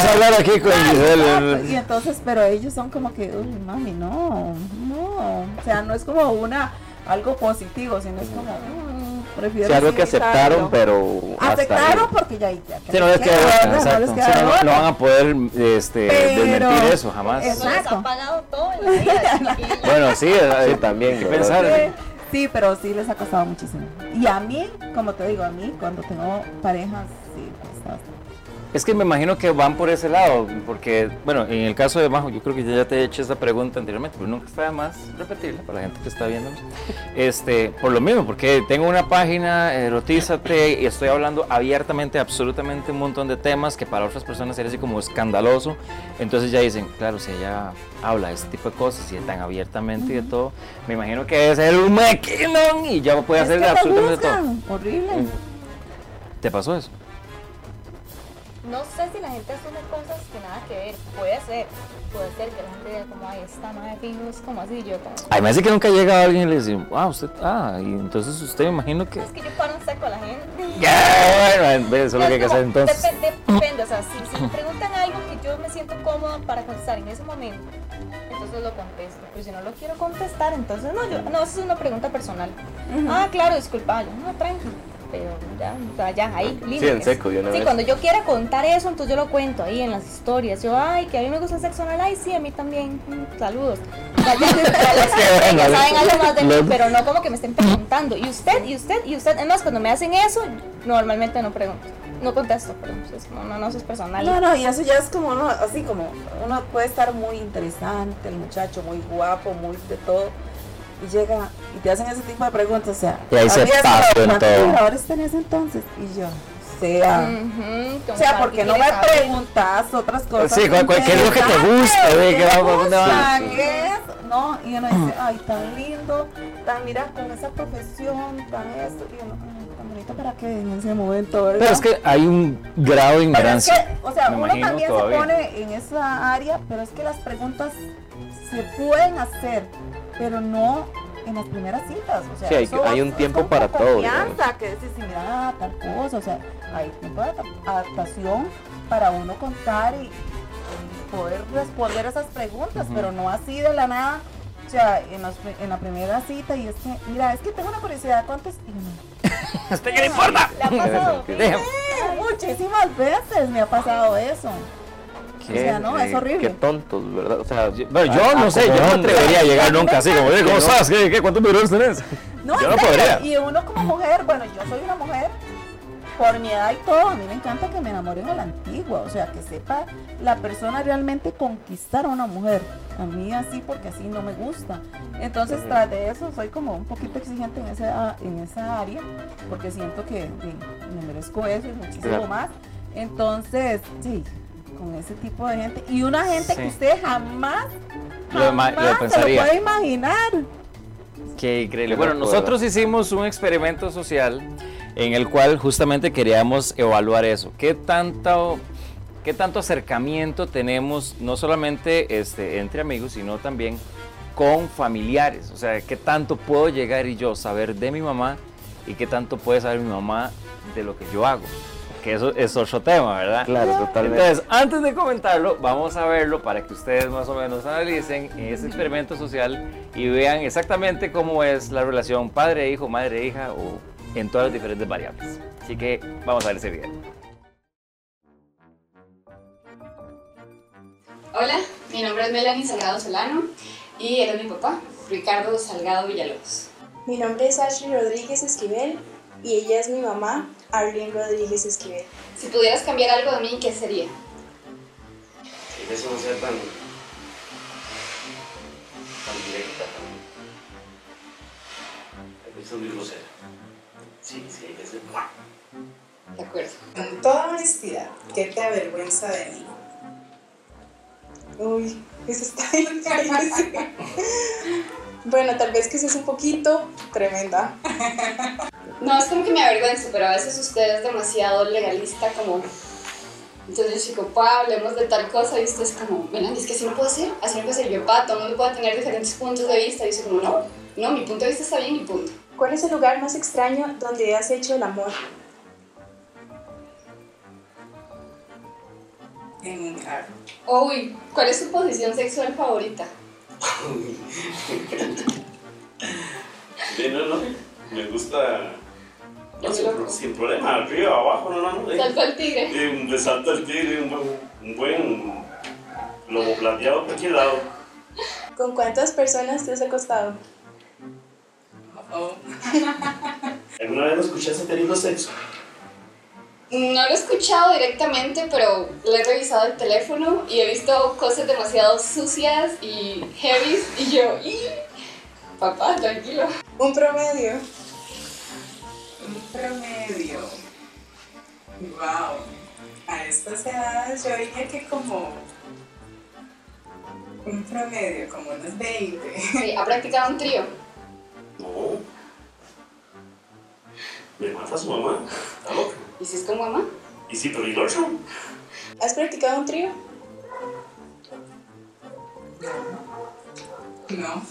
S1: a hablar aquí con Giselle.
S3: Y entonces, pero ellos son como que, uy, mami, no, no. O sea, no es como una, algo positivo, sino es como, mm, prefiero
S2: Sí, algo que aceptaron, pero
S3: Aceptaron porque ya, ya
S1: Sí, no les queda
S3: otra, no les
S1: Sí,
S3: queda
S1: no,
S3: otra.
S1: no van a poder este,
S3: Pero-
S1: desmentir eso jamás.
S3: Exacto.
S4: ha pagado todo vida. chiquillos.
S1: Bueno, sí,
S2: Sí,
S1: eh,
S2: también.
S1: hay que
S2: ¿verdad?
S1: pensar.
S3: Sí, sí, pero sí les ha costado muchísimo. Y a mí, como te digo, a mí cuando tengo parejas, sí, bastante.
S1: Es que me imagino que van por ese lado, porque, bueno, en el caso de Majo, yo creo que ya te he hecho esta pregunta anteriormente, pero nunca está de más repetirla para la gente que está viéndonos. Este, por lo mismo, porque tengo una página, Erotízate, y estoy hablando abiertamente, absolutamente un montón de temas que para otras personas sería así como escandaloso. Entonces ya dicen, claro, si ella habla de este tipo de cosas y tan abiertamente y de todo, me imagino que debe ser un maquinón y ya puede
S3: Es
S1: hacer absolutamente todo.
S3: Horrible.
S1: ¿Te pasó eso?
S4: No sé si la gente asume cosas que nada que ver. Puede ser. Puede ser que la gente diga como, ay, esta madre es como así. Yo como,
S1: Ay, me hace que nunca llega alguien y le dice, ah, usted, ah, y entonces usted me imagino que...
S4: es que yo paro un seco a la gente.
S1: Ya, bueno, eso es lo que hay que hacer entonces.
S4: Depende, depende, o sea, si, si me preguntan algo que yo me siento cómoda para contestar en ese momento, entonces lo contesto. Pero si no lo quiero contestar, entonces no, yo, no, eso es una pregunta personal. Ah, claro, disculpa, yo, no, tranquilo. Pero ya, o sea, ya, ahí, límites.
S2: en seco, yo una
S4: Sí,
S2: vez.
S4: cuando yo quiera contar eso, entonces yo lo cuento ahí en las historias. Yo, ay, que a mí me gusta el sexo anal, ay, sí, a mí también. Mm, saludos. O sea, ya, ya les- ya saben algo más de mí, pero no como que me estén preguntando. ¿Y usted? ¿Y usted? ¿Y usted? Además, cuando me hacen eso, normalmente no pregunto. No contesto, perdón. Es como, no, no, eso es personal.
S3: No, no, y eso ya es como uno, así como, uno puede estar muy interesante, el muchacho, muy guapo, muy de todo, y llega y te hacen ese tipo de preguntas, o sea,
S1: Y ahí se
S3: ¿habías
S1: pasó
S3: estado
S1: en
S3: con
S1: todo.
S3: ahora en ese entonces, y yo, o sea,
S4: Ujú, como
S3: o sea, porque
S4: que
S3: no me preguntas otras cosas.
S1: Sí, ¿cuál- cuál- qué es lo que te gusta? ¿qué
S3: ¿Qué
S1: va?
S3: gusta? ¿Qué es? No, y uno dice, ay, tan lindo, tan, mira, con esa profesión, tan esto, y uno, tan bonito para qué en ese momento, ¿verdad?
S1: Pero es que hay un grado de
S3: Pero es
S1: ignorancia.
S3: que, o sea,
S1: me
S3: uno también
S1: todavía.
S3: se pone en esa área, pero es que las preguntas se pueden hacer, pero no en las primeras citas. O sea,
S2: Sí, hay-
S3: eso
S2: hay
S3: es-
S2: un
S3: es
S2: tiempo para todo,
S3: Confianza, que decir, si mira tal cosa, o sea, hay tiempo de adap- adaptación para uno contar y, y poder responder esas preguntas,
S1: Ujú.
S3: pero no así de la nada. O sea, en, las pri- en la primera cita y es que, mira, es que tengo una curiosidad, uno,
S1: ¿A usted qué le importa?
S4: ¿Le ha pasado?
S3: "Eh, muchísimas veces me ha pasado eso. O sea, no, es horrible.
S2: Qué tontos, ¿verdad? O sea,
S1: yo
S2: a-
S1: no sé, yo no me atrevería a llegar nunca así como, "Eh, ¿cómo
S2: No.
S1: estás? ¿Qué, qué, ¿Cuántos videos tenés?
S3: No,
S1: Yo no
S3: serio,
S1: podría.
S3: Y uno como mujer, bueno, yo soy una mujer, por mi edad y todo, a mí me encanta que me enamoren a la antigua, o sea, que sepa la persona realmente conquistar a una mujer. A mí así, porque así no me gusta. Entonces, tras de eso, soy como un poquito exigente en esa, en esa área, porque siento que sí, me merezco eso y muchísimo
S2: Claro.
S3: más. Entonces, sí, con ese tipo de gente. Y una gente
S1: Sí.
S3: que usted jamás,
S1: Lo lo
S3: jamás se lo puede imaginar.
S1: Qué increíble. Bueno, nosotros hicimos un experimento social en el cual justamente queríamos evaluar eso. ¿Qué tanto, qué tanto acercamiento tenemos, no solamente este, entre amigos, sino también con familiares? O sea, ¿qué tanto puedo llegar y yo saber de mi mamá y qué tanto puede saber mi mamá de lo que yo hago? Que eso es otro tema, ¿verdad?
S2: Claro, totalmente.
S1: Entonces, antes de comentarlo, vamos a verlo para que ustedes más o menos analicen ese experimento social y vean exactamente cómo es la relación padre-hijo, madre-hija o en todas las diferentes variables. Así que vamos a ver ese video.
S5: Hola, mi nombre es Melanie Salgado Solano y él es mi papá, Ricardo Salgado Villalobos.
S6: Mi nombre es Ashley Rodríguez Esquivel y ella es mi mamá, Arlene Rodríguez Esquivel.
S5: Si pudieras cambiar algo de mí, ¿qué sería?
S7: Que eso no sea tan. tan directa, tan. Ser muy grosera. Sí, sí, hay que ser.
S5: De acuerdo.
S6: Con toda honestidad, ¿qué te avergüenza de mí? Uy, eso está bien difícil. Bueno, tal vez que seas un poquito tremenda.
S5: No es como que me avergüenzo, pero a veces usted es demasiado legalista, como. Entonces yo digo, pa, hablemos de tal cosa, y usted es como, Melanie, es que así no puedo ser, así no puede ser. Yo, pa, todo el mundo puede tener diferentes puntos de vista, y yo soy como, no, no, mi punto de vista está bien y punto.
S6: ¿Cuál es el lugar más extraño donde has hecho el amor? en un carro.
S5: Uy, ¿cuál es tu posición sexual favorita?
S7: Sí, no, no. Me gusta. No, sin, pro- sin problema, arriba, abajo, no, no, no.
S5: Salto al tigre.
S7: Eh, Le salto el tigre, un buen, un buen lomo plateado por cualquier lado.
S6: ¿Con cuántas personas te has acostado? Oh.
S7: ¿Alguna vez lo escuchaste teniendo sexo?
S5: No lo he escuchado directamente, pero le he revisado el teléfono y he visto cosas demasiado sucias y heavy y yo, "Ih, papá, tranquilo.
S6: Un promedio. Un promedio. Wow. A estas edades yo diría que como un promedio, como unos 20.
S5: Sí, ¿Ha practicado un trío?
S7: No. Me mata su mamá. Está loca.
S5: ¿Y si es con mamá?
S7: Y sí, pero ¿y el otro?
S6: ¿Has practicado un trío? No.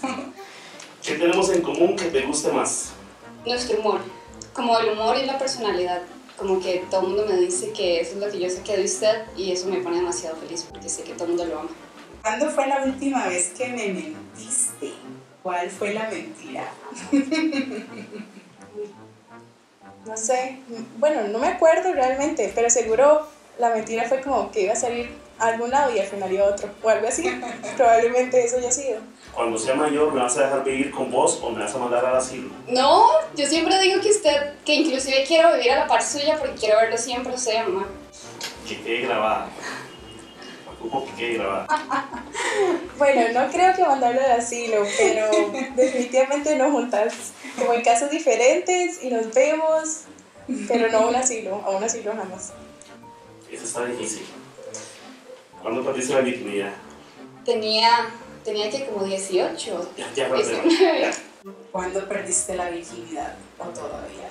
S7: ¿Qué tenemos en común que te guste más?
S5: Nuestro humor. Como el humor y la personalidad. Como que todo el mundo me dice que eso es lo que yo saqué de usted y eso me pone demasiado feliz porque sé que todo el mundo lo ama.
S6: ¿Cuándo fue la última vez que me mentiste? ¿Cuál fue la mentira? no sé, bueno, no me acuerdo realmente, pero seguro la mentira fue como que iba a salir a algún lado y al final iba a otro, o algo así. Probablemente eso haya sido.
S7: Cuando sea mayor, ¿me vas a dejar vivir con vos o me vas a mandar al asilo?
S5: No, yo siempre digo que usted, que inclusive quiero vivir a la par suya porque quiero verlo siempre usted, mamá.
S7: Que quede grabada. Ocupo que quede grabada.
S6: Bueno, no creo que mandarlo al asilo, pero definitivamente no juntas. Como en casos diferentes y nos vemos, pero no a un asilo, a un asilo jamás.
S7: Eso está difícil. ¿Cuándo perdiste la virginidad?
S5: Tenía, tenía que como 18.
S7: Ya, ya.
S6: ¿Cuándo perdiste la virginidad? ¿O todavía?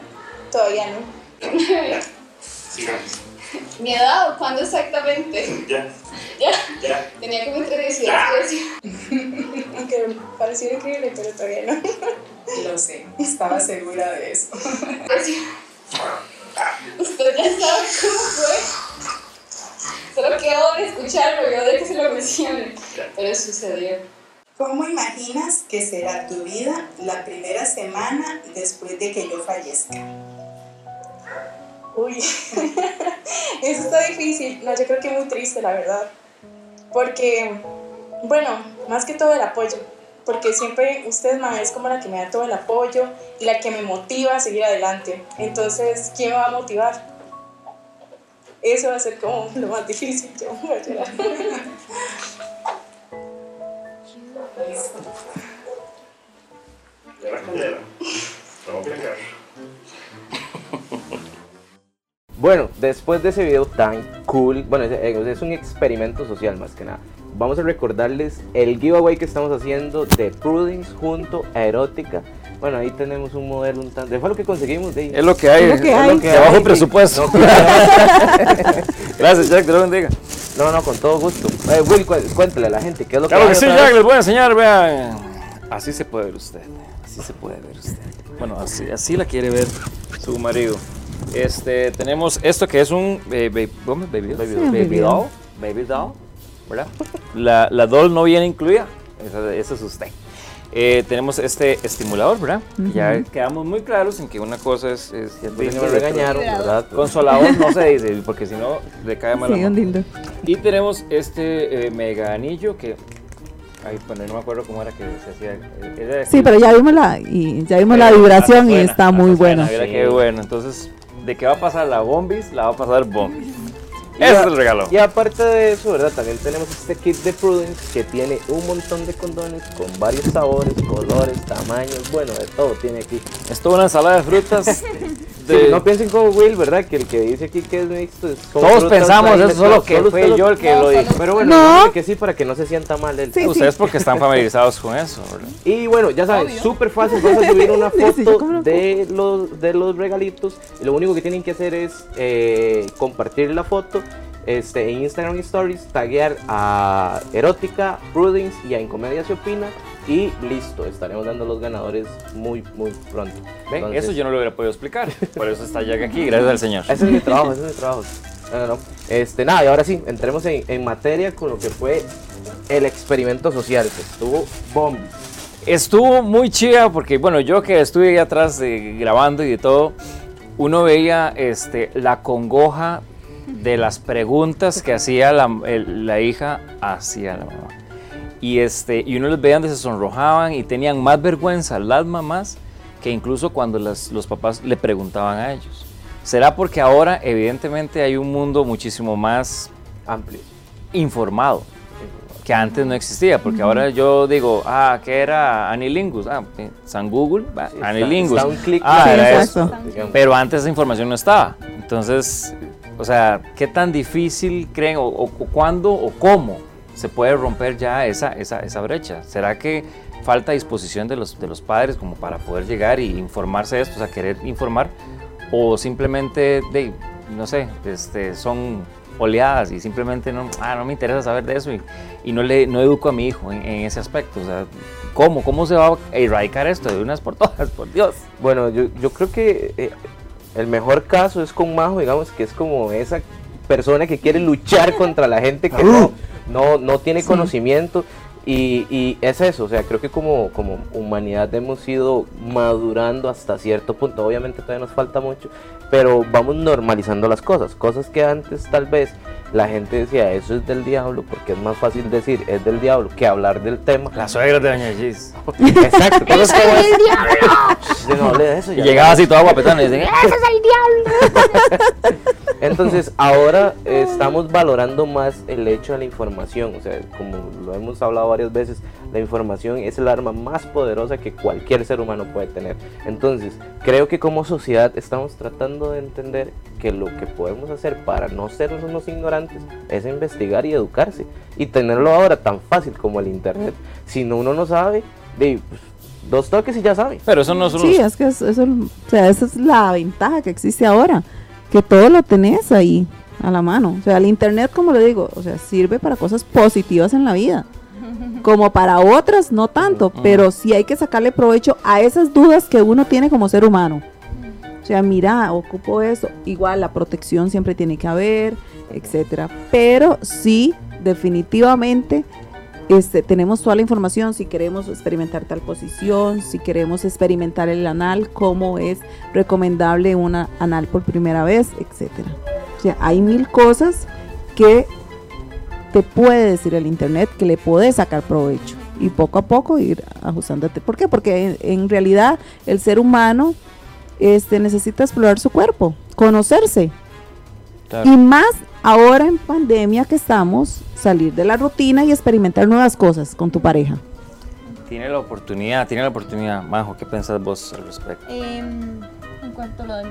S6: Todavía no.
S7: Ya. Sigamos.
S5: ¿Mi edad o cuándo exactamente?
S7: Ya,
S5: Ya,
S7: ya.
S5: tenía como entre 18 y 18.
S6: Aunque pareció increíble, pero todavía no. Lo sé, estaba segura de eso.
S5: Usted ya sabe cómo fue. Solo quedó de escucharlo, yo de que se lo mencione. Pero sucedió.
S6: ¿Cómo imaginas que será tu vida la primera semana después de que yo fallezca? Uy, eso está difícil. No, yo creo que muy triste, la verdad. Porque, bueno, más que todo el apoyo. Porque siempre usted, es como la que me da todo el apoyo y la que me motiva a seguir adelante. Entonces, ¿quién me va a motivar? Eso va a ser como lo más difícil. Yo voy a llorar.
S2: Bueno, después de ese video tan cool, bueno, es, es un experimento social más que nada. Vamos a recordarles el giveaway que estamos haciendo de Prudence junto a Erótica. Bueno, ahí tenemos un modelo un tanto. Fue lo que conseguimos de ahí.
S1: Es lo que hay.
S3: Es lo que hay.
S1: De bajo
S2: hay, sí.
S1: presupuesto.
S2: No, claro.
S1: Gracias, Jack, te lo bendiga.
S2: No, no, con todo gusto. Eh, Will, cu- cuéntale a la gente qué es lo
S1: Claro
S2: que
S1: que
S2: hay
S1: sí, Jack,
S2: vez?
S1: les voy a enseñar, vean. Así se puede ver usted. Así se puede ver usted. Bueno, así, así la quiere ver su marido. Este, tenemos esto que es un eh, baby, ¿cómo baby, doll?
S2: Baby
S3: Sí, baby
S1: baby
S3: doll.
S1: doll, baby doll, ¿verdad? La, la doll no viene incluida, eso, eso es usted. Eh, tenemos este estimulador, ¿verdad? Que Ya quedamos muy claros en que una cosa es, es
S2: me regañaron, ¿verdad?
S1: Consolador no se dice, porque si no le cae mal la
S3: Sí, un lindo.
S1: Y tenemos este eh, mega anillo que. Ay, bueno, no me acuerdo cómo era que se hacía. eh, era
S3: Sí, pero ya vimos la, y ya vimos la
S1: Pero
S3: vibración y
S1: buena,
S3: está muy
S1: buena.
S3: buena.
S1: Mira
S2: Sí.
S1: qué bueno. Entonces, ¿de qué va a pasar la bombis? La va a pasar bombis.
S2: Y
S1: Ese es el regalo.
S2: Y aparte de eso, ¿verdad? También tenemos este kit de Prudence que tiene un montón de condones con varios sabores, colores, tamaños, bueno, de todo tiene aquí.
S1: Es toda una ensalada de frutas.
S2: Sí, no piensen como Will, ¿verdad? Que el que dice aquí que es mixto es como
S1: Todos
S2: frutas
S1: pensamos eso, solo que
S2: Solo
S1: fue yo el que
S5: No,
S1: lo dijo.
S2: Pero bueno,
S3: No.
S2: que sí para que no se sienta mal él.
S3: Sí.
S1: Ustedes porque están familiarizados con eso, ¿verdad?
S2: Y bueno, ya saben, súper fácil, vamos a subir una foto de los, de los regalitos. Y lo único que tienen que hacer es eh, compartir la foto este, en Instagram Stories, taguear a Erótica, Prudence y a Incomedia se opina. Y listo, estaremos dando los ganadores muy, muy pronto.
S1: ¿Ven?
S2: Entonces,
S1: Eso yo no lo hubiera podido explicar. Por eso está Jack aquí, gracias al Señor.
S2: Ese es mi trabajo, ese es mi trabajo. No, no, no. Este, nada, y ahora sí, entremos en, en materia con lo que fue el experimento social, que estuvo bomb.
S1: Estuvo muy chida porque, bueno, yo que estuve ahí atrás eh, grabando y de todo, uno veía este, la congoja de las preguntas que hacía la, el- la hija hacia la mamá. Y, este, y uno los veía donde se sonrojaban y tenían más vergüenza las mamás que incluso cuando las- los papás le preguntaban a ellos. ¿Será porque ahora evidentemente hay un mundo muchísimo más
S2: Amplio.
S1: informado? que antes no existía, porque ahora yo digo, ah, ¿qué era Anilingus? Ah, eh, San Google,
S2: Sí,
S1: Anilingus.
S2: está un clic
S1: ah,
S3: Sí,
S1: era eso. Pero antes esa información no estaba. Entonces, o sea, ¿qué tan difícil creen o, o- o cuándo o cómo se puede romper ya esa, esa, esa brecha? ¿Será que falta disposición de los, de los padres como para poder llegar y informarse de esto, o sea, querer informar? ¿O simplemente, de, no sé, este, son oleadas y simplemente no, ah, no me interesa saber de eso y, y no, le, no educo a mi hijo en, en ese aspecto? O sea, ¿cómo? ¿Cómo se va a erradicar esto de unas por todas, por Dios?
S2: Bueno, yo, yo creo que eh, el mejor caso es con Majo, digamos, que es como esa persona que quiere luchar contra la gente que no, no, no tiene conocimiento. Y, y es eso, o sea, creo que como, como humanidad hemos ido madurando hasta cierto punto. Obviamente todavía nos falta mucho, pero vamos normalizando las cosas. Cosas que antes tal vez la gente decía, eso es del diablo, porque es más fácil decir es del diablo que hablar del tema.
S1: La suegra de Doña Gis.
S2: Exacto, cosas que vos- Yo no hablé de eso.
S1: Y llegaba así toda guapetona y dicen, "Ah,
S2: Entonces ahora eh, estamos valorando más el hecho de la información, o sea, como lo hemos hablado varias veces, la información es el arma más poderosa que cualquier ser humano puede tener. Entonces, creo que como sociedad estamos tratando de entender que lo que podemos hacer para no ser unos ignorantes es investigar y educarse y tenerlo ahora tan fácil como el internet. Si no uno no sabe, de, pues, dos toques y ya sabe.
S1: Pero eso no son
S3: Sí,
S1: los-
S3: es que es- eso, o sea, esa es la ventaja que existe ahora, que todo lo tenés ahí a la mano. O sea, el internet, como le digo, o sea, sirve para cosas positivas en la vida. Como para otras, no tanto,
S1: Ujú.
S3: pero sí hay que sacarle provecho a esas dudas que uno tiene como ser humano. O sea, mira, ocupo eso. Igual la protección siempre tiene que haber, etcétera. Pero sí, definitivamente, este, tenemos toda la información. Si queremos experimentar tal posición, si queremos experimentar el anal, cómo es recomendable una anal por primera vez, etcétera. O sea, hay mil cosas que te puede decir el internet que le puedes sacar provecho y poco a poco ir ajustándote. ¿Por qué? Porque en, en realidad el ser humano este, necesita explorar su cuerpo, conocerse.
S1: Claro.
S3: Y más ahora en pandemia que estamos, salir de la rutina y experimentar nuevas cosas con tu pareja.
S1: Tiene la oportunidad, tiene la oportunidad. Majo, ¿qué pensás vos al respecto?
S4: Em, en, cuanto a lo de,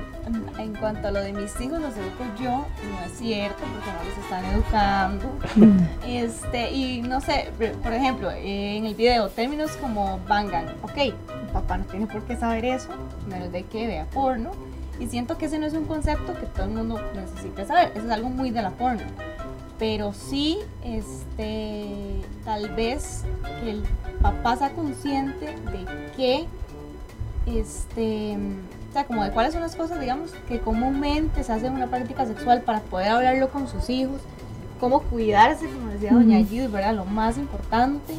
S4: en, cuanto a lo de mis hijos, los educo yo, no es cierto, porque no los están educando. Este, y no sé, por- por ejemplo, eh, en el video, términos como bangan, ok, mi papá no tiene por qué saber eso, menos de que vea porno, y siento que ese no es un concepto que todo el mundo necesita saber, eso es algo muy de la porno. Pero sí, este, tal vez que el papá sea consciente de que este, o sea, como de cuáles son las cosas, digamos, que comúnmente se hacen en una práctica sexual para poder hablarlo con sus hijos, cómo cuidarse, como decía doña. Judith, ¿verdad? Lo más importante,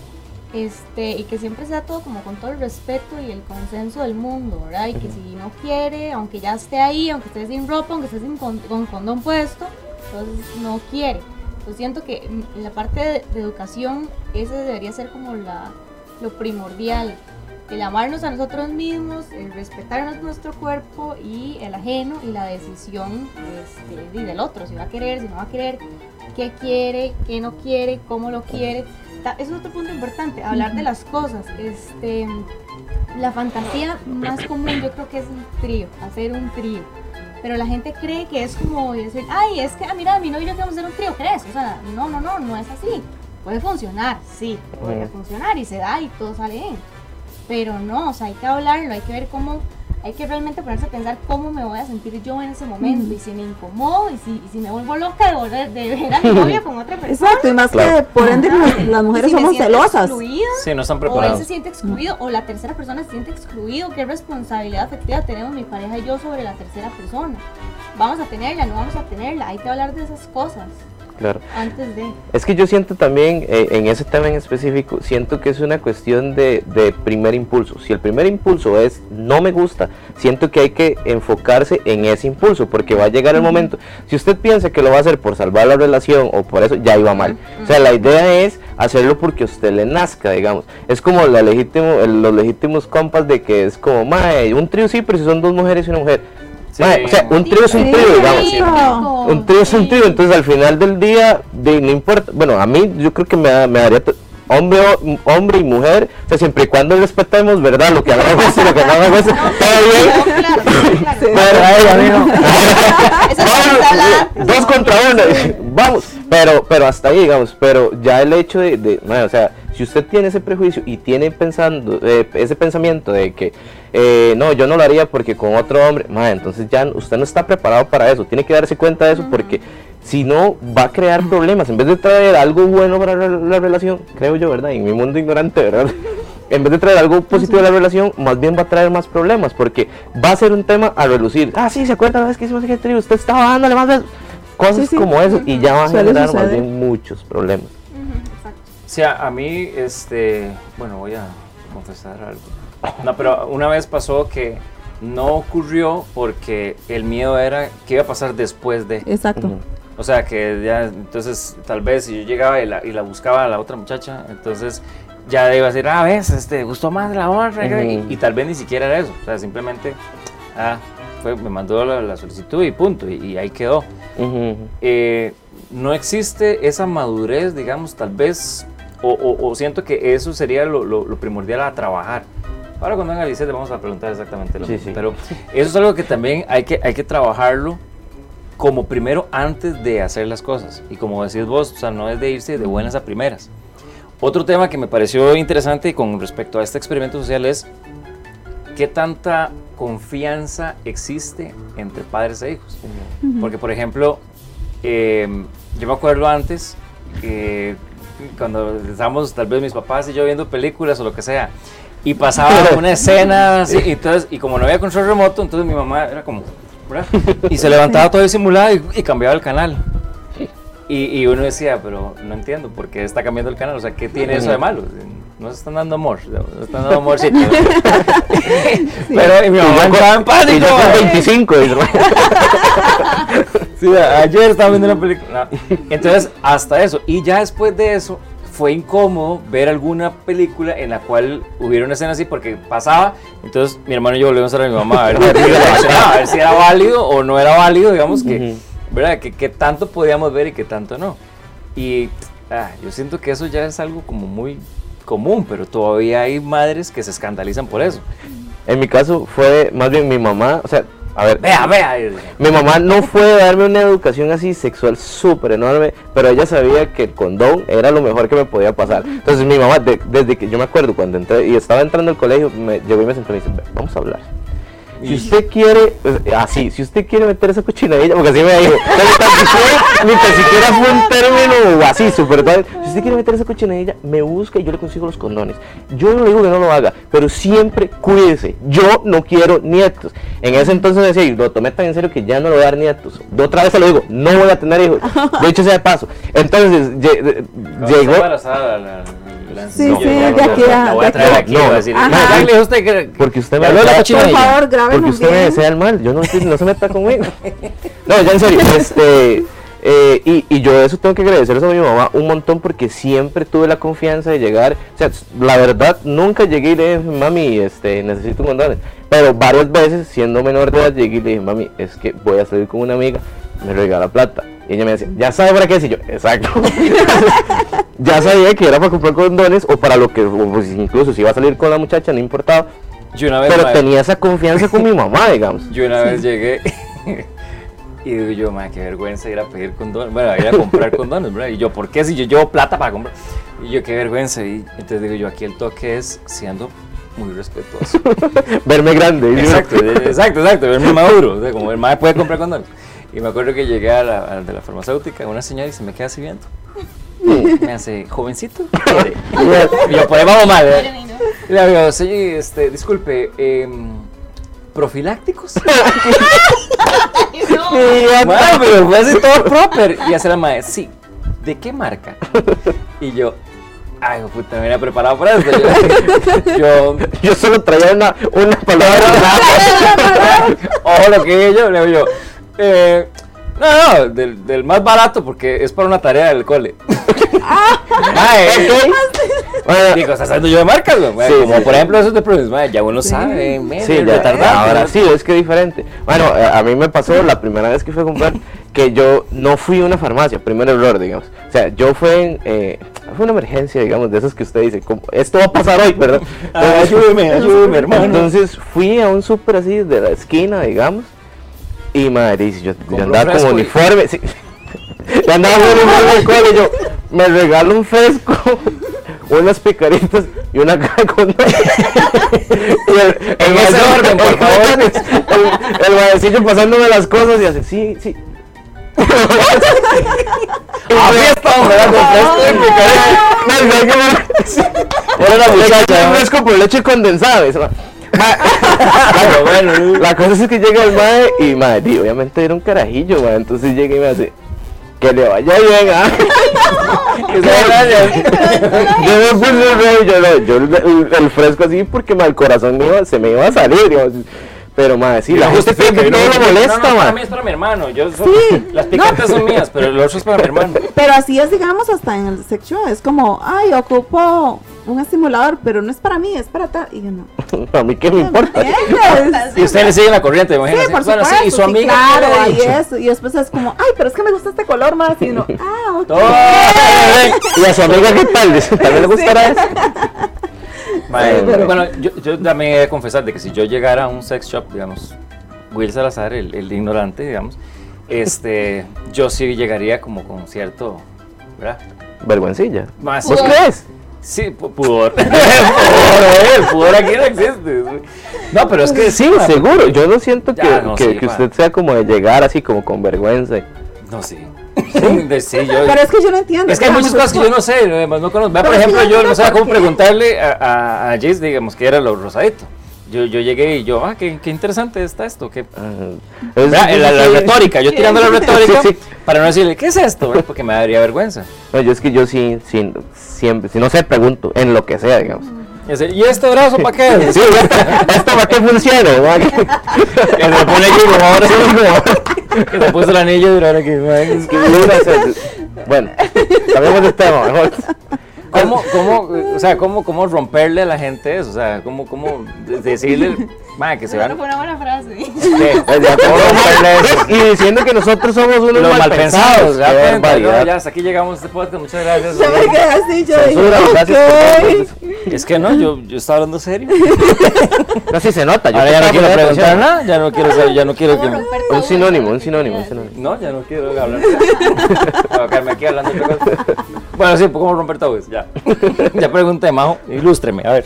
S4: este, y que siempre sea todo como con todo el respeto y el consenso del mundo, ¿verdad? Y que si no quiere, aunque ya esté ahí, aunque esté sin ropa, aunque esté sin con, con condón puesto, entonces no quiere. Yo siento que en la parte de, de educación, ese debería ser como la, lo primordial el amarnos a nosotros mismos, el respetarnos nuestro cuerpo y el ajeno y la decisión este, y del otro, si va a querer, si no va a querer, qué quiere, qué no quiere, cómo lo quiere. Es otro punto importante, hablar de las cosas. Este, la fantasía más común yo creo que es un trío, hacer un trío. Pero la gente cree que es como decir, ay, es que, ah, mira, mi novio y yo queremos hacer un trío, ¿crees? O sea, no, no, no, no es así. Puede funcionar, sí,
S2: Ujú.
S4: funcionar y se da y todo sale bien pero no, o sea, hay que hablarlo, hay que ver cómo hay que realmente ponerse a pensar cómo me voy a sentir yo en ese momento y si me incomodo y si, y si me vuelvo loca de, volver, de ver a mi novio con otra persona.
S3: Exacto, y más
S1: Claro.
S3: que por ende las, las mujeres
S4: si
S3: somos celosas.
S4: excluida,
S1: Sí, no están
S4: o él se siente excluido o la tercera persona se siente excluido. ¿Qué responsabilidad afectiva tenemos mi pareja y yo sobre la tercera persona? ¿Vamos a tenerla? ¿No vamos a tenerla? Hay que hablar de esas cosas
S2: Claro.
S4: antes de...
S2: Es que yo siento también, eh, en ese tema en específico, siento que es una cuestión de, de primer impulso. Si el primer impulso es no me gusta, siento que hay que enfocarse en ese impulso, porque va a llegar el momento. Si usted piensa que lo va a hacer por salvar la relación o por eso, ya iba mal. O sea, la idea es hacerlo porque usted le nazca, digamos. Es como la legítimo, los legítimos compas de que es como, mae, un trío sí, pero si son dos mujeres y una mujer.
S1: Sí.
S2: Mae, o sea, un trío es un trío, digamos. Un trío es un trío, entonces al final del día, de, no importa, bueno, a mí yo creo que me, me daría hombre, hombre y mujer, o sea, siempre y cuando respetemos, ¿verdad? Lo que gusta y lo que no gusta, todo bien.
S4: Claro, claro.
S2: Pero, ay, amigo. Dos contra uno, vamos, pero, pero hasta ahí, digamos, pero ya el hecho de, de mae, o sea, si usted tiene ese prejuicio y tiene pensando, eh, ese pensamiento de que, eh, no, yo no lo haría porque con otro hombre, mae, entonces ya usted no está preparado para eso, tiene que darse cuenta de eso porque si no va a crear problemas, en vez de traer algo bueno para la, la relación, creo yo, ¿verdad? En mi mundo ignorante, ¿verdad? En vez de traer algo positivo a la relación, más bien va a traer más problemas, porque va a ser un tema a relucir. Ah, sí, ¿se acuerdan la vez que hicimos ese trío? Usted estaba dándole más besos. Cosas
S3: Sí, sí.
S2: como eso, y ya va a generar más bien muchos problemas.
S1: O sea, a mí, este, bueno, voy a confesar algo. No, pero una vez pasó que no ocurrió porque el miedo era qué iba a pasar después de.
S3: Exacto.
S1: O sea, que ya, entonces, tal vez si yo llegaba y la, y la buscaba a la otra muchacha, entonces ya iba a decir, ah, ves, este, gustó más la otra, y,
S2: Ujú.
S1: y tal vez ni siquiera era eso. O sea, simplemente, ah, fue, me mandó la, la solicitud y punto, y, y ahí quedó. Eh, no existe esa madurez, digamos, tal vez, o, o- o siento que eso sería lo, lo- lo primordial a trabajar. Ahora cuando venga Alice le vamos a preguntar exactamente lo
S2: Sí,
S1: mismo,
S2: sí.
S1: pero eso es algo que también hay que, hay que trabajarlo como primero antes de hacer las cosas. Y como decís vos, o sea, no es de irse de buenas a primeras. Otro tema que me pareció interesante con respecto a este experimento social es qué tanta confianza existe entre padres e hijos. Porque, por ejemplo, eh, yo me acuerdo antes, eh, cuando estábamos tal vez mis papás y yo viendo películas o lo que sea, y pasaba una escena así, y, entonces, y como no había control remoto, entonces mi mamá era como, ¿verdad? Y se levantaba todo disimulado y, y cambiaba el canal. Y, y uno decía, pero no entiendo por qué está cambiando el canal, o sea, ¿qué tiene eso de malo? No se están dando amor, no se están dando amorcito. Pero y mi mamá entraba en
S2: Y
S1: pánico.
S2: yo con 25, y yo-
S1: Sí, ayer estaba viendo una película. No. Entonces, hasta eso. Y ya después de eso, fue incómodo ver alguna película en la cual hubiera una escena así porque pasaba. Entonces, mi hermano y yo volvimos a ver a mi mamá a ver, a ver si era válido o no era válido, digamos que. ¿verdad? Que, que tanto podíamos ver y que tanto no. Y ah, yo siento que eso ya es algo como muy común, pero todavía hay madres que se escandalizan por eso.
S2: En mi caso fue más bien mi mamá, o sea, a ver,
S1: Vea, vea.
S2: mi mamá no fue a darme una educación así sexual súper enorme, pero ella sabía que el condón era lo mejor que me podía pasar. Entonces mi mamá, de- desde que yo me acuerdo cuando entré y estaba entrando al colegio, me llegó y me sentó y me dice, "Ve, vamos a hablar. Si usted quiere, pues, así, si usted quiere meter esa cochinadilla, porque así me dijo, ni tan siquiera, fue un término así, súper tal. Si usted quiere meter esa cochinadilla, me busca y yo le consigo los condones. Yo no le digo que no lo haga, pero siempre cuídese. Yo no quiero nietos. En ese entonces decía, y lo tomé tan en serio que ya no le voy a dar nietos. De otra vez se lo digo, no voy a tener hijos. De hecho, sea de paso. Entonces, llegó.
S1: La-
S3: Sí,
S1: no,
S3: sí,
S1: no,
S3: queda-
S1: La voy a traer aquí.
S2: No,
S1: a decir,
S3: ajá.
S1: "Ma, ya le dijo usted que.
S2: Porque usted me
S1: habló de la
S3: Por
S1: cochinadilla".
S3: favor,
S2: Porque usted me desea el mal, yo no, estoy- no se meta conmigo. No, ya en serio, este, eh, y, y yo eso tengo que agradecerles a mi mamá un montón porque siempre tuve la confianza de llegar, o sea, la verdad, nunca llegué y le dije, mami, este, necesito un condón, pero varias veces, siendo menor de edad, llegué y le dije, mami, es que voy a salir con una amiga, me regala plata. Y ella me decía, ¿ya sabe para qué? Y yo, exacto. ya sabía que era para comprar condones o para lo que, pues, incluso si iba a salir con la muchacha, no importaba.
S1: Yo una vez,
S2: Pero
S1: ma,
S2: tenía esa confianza con mi mamá, digamos.
S1: yo una vez llegué y digo yo, ma, qué vergüenza ir a pedir condones, bueno, ir a comprar condones, ¿verdad? Y yo, ¿por qué si yo llevo plata para comprar? Y yo, qué vergüenza. Y entonces digo yo, aquí el toque es siendo muy respetuoso.
S2: Verme grande.
S1: Exacto, exacto, exacto, verme maduro. O sea, como el mae puede comprar condones. Y me acuerdo que llegué a la, a de la farmacéutica, una señora y se me queda así viendo. Me hace, jovencito. ¿quiere?" Y yo, por ahí vamos mal. ¿eh?
S4: y
S1: le digo, señor, este, disculpe, em, ¿profilácticos?
S4: No.
S1: Bueno, pero fue así todo proper. Y hace la madre, sí. ¿De qué marca? Y yo, ay, puta, me había preparado para esto. Yo, yo
S2: Yo solo traía una, una palabra.
S1: ojo lo que yo, le digo yo, eh, no, no, del, del más barato porque es para una tarea del cole. Ay,
S2: Bueno,
S1: Digo, estás hablando yo de marcas, güey.
S2: Sí,
S1: como
S2: sí,
S1: por
S2: sí.
S1: ejemplo esos de Provis, madre, ya uno sabe,
S2: Sí, ya,
S1: retardado.
S2: ahora sí, es que diferente. Bueno, eh, a mí me pasó la primera vez que fui a comprar que yo no fui a una farmacia, primer error, digamos. O sea, yo fue en, eh, fue una emergencia, digamos, de esas que usted dice, como, esto va a pasar hoy, ¿verdad?
S1: Ah, ayúdeme, ayúdeme, hermano.
S2: Entonces fui a un súper así de la esquina, digamos, y madre, yo, yo andaba
S1: y-
S2: uniforme, sí. Yo andaba como uniforme de cole, y yo, me regalo un fresco, unas picaritas y una caja con... y el, el
S1: ese
S2: maecillo-
S1: orden, por favor.
S2: El, el pasándome las cosas y hace, sí, sí.
S1: Así estamos, ¿verdad? Con fresco y Era la muchacha,
S2: un fresco por leche condensada.
S1: Pero bueno,
S2: La cosa es que llega el mae y mae, di, obviamente era un carajillo, mae, entonces llega y me hace que le vaya bien, ¿ah?
S1: que se vaya.
S2: yo me puse el rey, yo, no, yo el, fresco así porque mae, el corazón iba- se me iba a salir, digamos. Pero mae, sí, la que
S1: no,
S2: todo
S1: no,
S2: lo
S1: no,
S2: molesta,
S1: no, mí es para mi hermano. Yo soy-
S3: Sí,
S1: las picantes son mías, pero el otro es para mi hermano.
S3: Pero así es, digamos, hasta en el sex show. Es como, ay, ocupo un estimulador, pero no es para mí, es para tal. Y yo no.
S2: A mí qué me importa.
S1: Y usted le sigue la corriente, imagínate.
S3: Sí, por
S1: bueno,
S3: supuesto.
S1: sí, y su
S3: sí,
S1: amiga.
S3: claro,
S1: ¿qué le ha
S3: y eso. Y después es como, ay, pero es que me gusta este color más. Y uno, ah, ok.
S2: Y a su amiga, ¿qué tal? ¿También le gustará eso? Pero-
S1: bueno, yo, yo también he de confesar de que si yo llegara a un sex shop, digamos, Will Salazar, el, el ignorante, digamos, este, yo sí llegaría como con cierto, ¿verdad?
S2: Vergüencilla.
S1: Más,
S2: ¿Vos crees?
S1: Sí, pu- pudor. pudor, eh, el pudor aquí no existe. No, pero es que
S2: Sí, seguro. Yo no siento que,
S1: no,
S2: que,
S1: sí,
S2: que usted sea como de llegar así como con vergüenza.
S1: No, sí. De- sí, yo,
S3: Pero es que yo no entiendo.
S1: Es que hay muchas cosas que yo no sé, además no conozco. Por ejemplo,
S3: yo
S1: no sabía cómo preguntarle a, a, digamos, que era lo rosadito. Yo, yo llegué y yo, ah, qué, qué interesante está esto. Qué...
S2: Ah, es-
S1: la, la
S2: sí.
S1: retórica, yo tirando la retórica
S2: Sí, sí.
S1: para no decirle, ¿qué es esto? Porque me daría vergüenza.
S2: No, yo es que yo sí, sí, siempre, si no sé, pregunto, en lo que sea, digamos.
S1: Y, decir, ¿Y este brazo para qué?
S2: Sí, ¿esto para qué funciona?
S1: Que se pone aquí como ahora, que se puso el anillo y ahora que...
S2: Bueno, cambiemos de tema, mejor.
S1: ¿Cómo, cómo, o sea, cómo, cómo romperle a la gente eso? O sea, ¿cómo, cómo de- decirle, ma, que se van...
S4: fue una buena frase.
S1: ¿Qué?
S2: Pues ya, ¿cómo romperle eso? Y diciendo que nosotros somos unos
S1: Los
S2: mal
S1: mal pensados,
S2: pensados.
S1: ya, cuenta,
S2: barbaridad.
S1: ya, ya, hasta aquí llegamos a este podcast, muchas gracias.
S3: Yo me quedé así, yo
S2: Censura,
S3: dije,
S2: gracias
S3: ok.
S2: por-
S1: Es que no, yo, yo estaba hablando serio.
S2: No, sí se nota. yo
S1: Ahora ya no quiero preguntar
S2: atención.
S1: nada, ya no quiero saber, ya no quiero
S4: ¿Cómo
S1: que...
S2: Un sinónimo, un sinónimo, un sinónimo.
S1: No, ya no quiero hablar. Voy a quedarme aquí hablando de otra cosa. Bueno, sí, ¿cómo romper tabúes? Ya. Ya pregunté, Majo, ilústreme, a ver.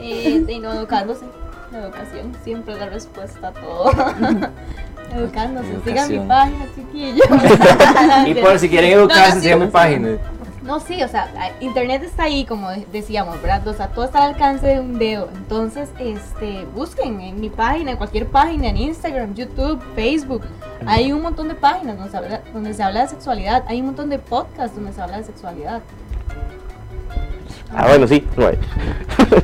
S4: Eh, y no educándose. La educación siempre la respuesta a todo. Educándose. Sigan mi página, chiquillos.
S1: Y por si quieren
S4: No, no,
S1: educarse,
S4: sí,
S1: sigan mi página.
S4: No, sí, o sea, internet está ahí, como de- decíamos, ¿verdad? O sea, todo está al alcance de un dedo. Entonces, este, busquen en mi página, en cualquier página, en Instagram, YouTube, Facebook. Hay un montón de páginas donde se habla, donde se habla de sexualidad. Hay un montón de podcasts donde se habla de sexualidad.
S2: Ah, bueno, sí. no hay.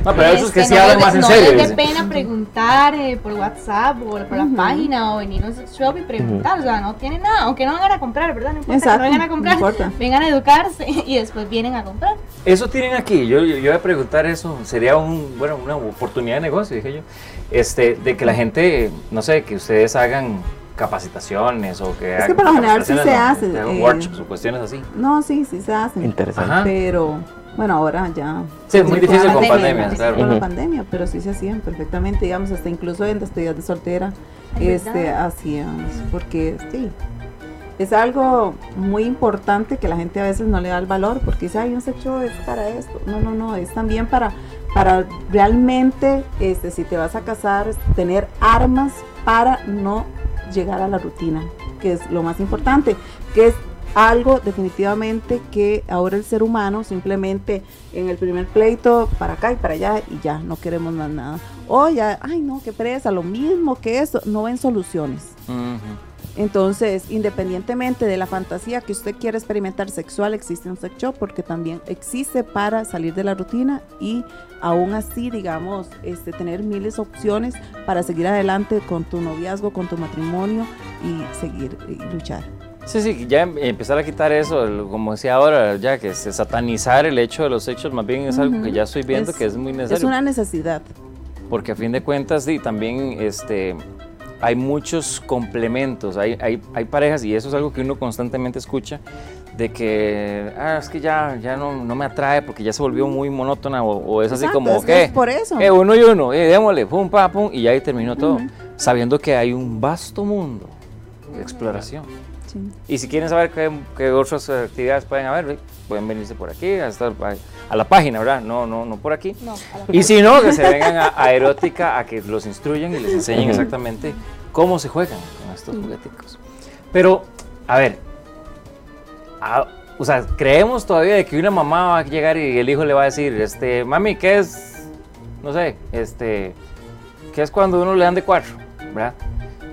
S1: No, pero eso es que
S4: Este,
S1: sí
S4: no
S1: hablan más en
S4: no
S1: serio.
S4: les dé pena preguntar eh, por WhatsApp o por la página o venir a un shop y preguntar. O sea, no tiene nada, aunque no vengan a comprar, ¿verdad? No importa
S3: Exacto,
S4: que no vengan a
S3: no
S4: comprar, vengan a educarse y después vienen a comprar.
S1: Eso tienen aquí, yo, yo, yo voy a preguntar eso, sería un, bueno, una oportunidad de negocio, dije yo, este, de que la gente, no sé, que ustedes hagan capacitaciones o que
S3: Es que por lo general sí se
S1: no,
S3: hace,
S1: que hagan
S3: eh,
S1: workshops o cuestiones así.
S3: No, sí, sí se hacen.
S2: Interesante.
S1: Ajá.
S3: Pero, bueno, ahora ya.
S1: Sí, es muy
S3: con
S1: difícil
S3: la
S1: con
S3: pandemia,
S1: pandemias,
S3: sí,
S1: claro.
S3: Con la
S2: Ujú.
S3: pandemia, pero sí se hacían perfectamente, digamos, hasta incluso en despedidas de soltera,
S4: Ay,
S3: este,
S4: ¿verdad?
S3: hacíamos, porque sí. Es algo muy importante que la gente a veces no le da el valor porque dice, ay, un sex show es para esto. No, no, no, es también para, para realmente, este, si te vas a casar, tener armas para no llegar a la rutina, que es lo más importante, que es algo definitivamente que ahora el ser humano simplemente en el primer pleito para acá y para allá y ya no queremos más nada. O ya, ay no, qué presa, lo mismo que eso, no ven soluciones. Entonces, independientemente de la fantasía que usted quiera experimentar sexual, existe un sex shop porque también existe para salir de la rutina y aún así, digamos, este, tener miles de opciones para seguir adelante con tu noviazgo, con tu matrimonio y seguir y luchar.
S1: Sí, sí, ya em- empezar a quitar eso, como decía ahora, ya que se satanizar el hecho de los sexos, más bien es algo que ya estoy viendo
S3: Es-
S1: que es muy
S3: Es
S1: necesario.
S3: una necesidad.
S1: Porque a fin de cuentas, sí, también este, hay muchos complementos. Hay, hay, hay parejas, y eso es algo que uno constantemente escucha, de que, ah, es que ya, ya no, no me atrae porque ya se volvió muy monótona, o, o es así
S3: Exacto,
S1: como,
S3: es que
S1: ¿qué?
S3: es por eso.
S1: Eh, uno y uno, eh, démosle, pum, pa, pum, y ahí terminó todo. Sabiendo que hay un vasto mundo de exploración.
S3: Sí.
S1: Y si quieren saber qué, qué otras actividades pueden haber, pueden venirse por aquí, a, estar, a, a la página, ¿verdad? No, no, no por aquí.
S4: No,
S1: Y si no, que se vengan a, a Erótica a que los instruyan y les enseñen exactamente cómo se juegan con estos jugueticos. Pero, a ver, a- o sea, creemos todavía de que una mamá va a llegar y el hijo le va a decir, este, mami, ¿qué es? No sé, este, ¿qué es cuando uno le dan de cuatro? ¿Verdad?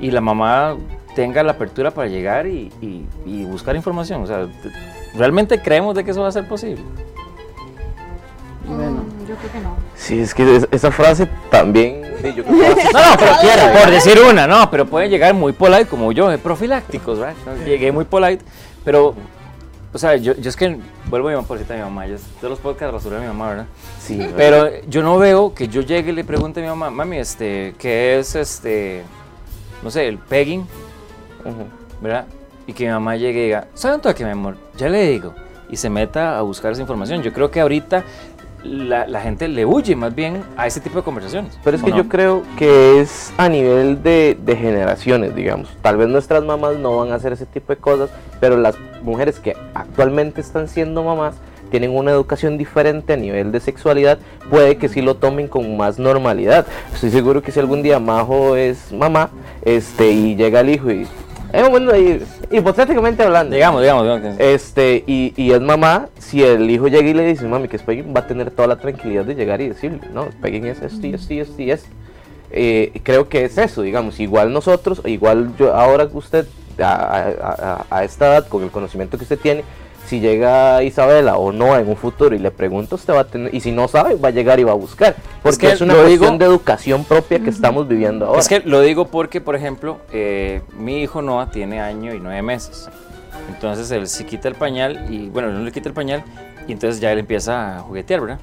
S1: Y la mamá tenga la apertura para llegar y, y- y buscar información. O sea, ¿realmente creemos de que eso va a ser posible?
S4: Mm, yo creo que no.
S2: Sí, es que es- esa frase también. sí, yo creo que va a-
S1: No, no, pero quiera, por decir una, no, pero pueden llegar muy polite como yo, profilácticos, ¿verdad? Llegué muy polite, pero, o sea, yo, yo es que vuelvo a mi mamá, por cierto, a mi mamá, yo todos los podcasts rasuré a mi mamá, ¿verdad?
S2: Sí,
S1: Pero yo no veo que yo llegue y le pregunte a mi mamá, mami, este, ¿qué es este, no sé, el pegging, ¿verdad? Y que mi mamá llegue y diga, ¿saben todo que mi amor? Ya le digo, y se meta a buscar esa información. Yo creo que ahorita la, la gente le huye más bien a ese tipo de conversaciones.
S2: Pero es
S1: ¿o
S2: que
S1: no?
S2: yo creo que es a nivel de, de generaciones, digamos. Tal vez nuestras mamás no van a hacer ese tipo de cosas, pero las mujeres que actualmente están siendo mamás tienen una educación diferente a nivel de sexualidad, puede que sí lo tomen con más normalidad. Estoy seguro que si algún día Majo es mamá este, y llega el hijo y... Es un momento ahí, hipotéticamente hablando.
S1: Digamos, digamos, digamos.
S2: Este, y, y es mamá, si el hijo llega y le dice, mami, que es pegging, va a tener toda la tranquilidad de llegar y decirle, no, pegging es esto y esto y esto y esto. Eh, creo que es eso, digamos, igual nosotros, igual yo, ahora usted, a, a- a- a esta edad, con el conocimiento que usted tiene, si llega Isabela o no en un futuro y le pregunta, usted va a tener, y si no sabe, va a llegar y va a buscar, porque
S1: que
S2: es, una cuestión
S1: digo-
S2: de educación propia que estamos viviendo ahora.
S1: Es que lo digo porque, por ejemplo, eh, mi hijo Noah tiene año y nueve meses. Entonces él se quita el pañal y, bueno, no le quita el pañal y entonces ya él empieza a juguetear, ¿verdad?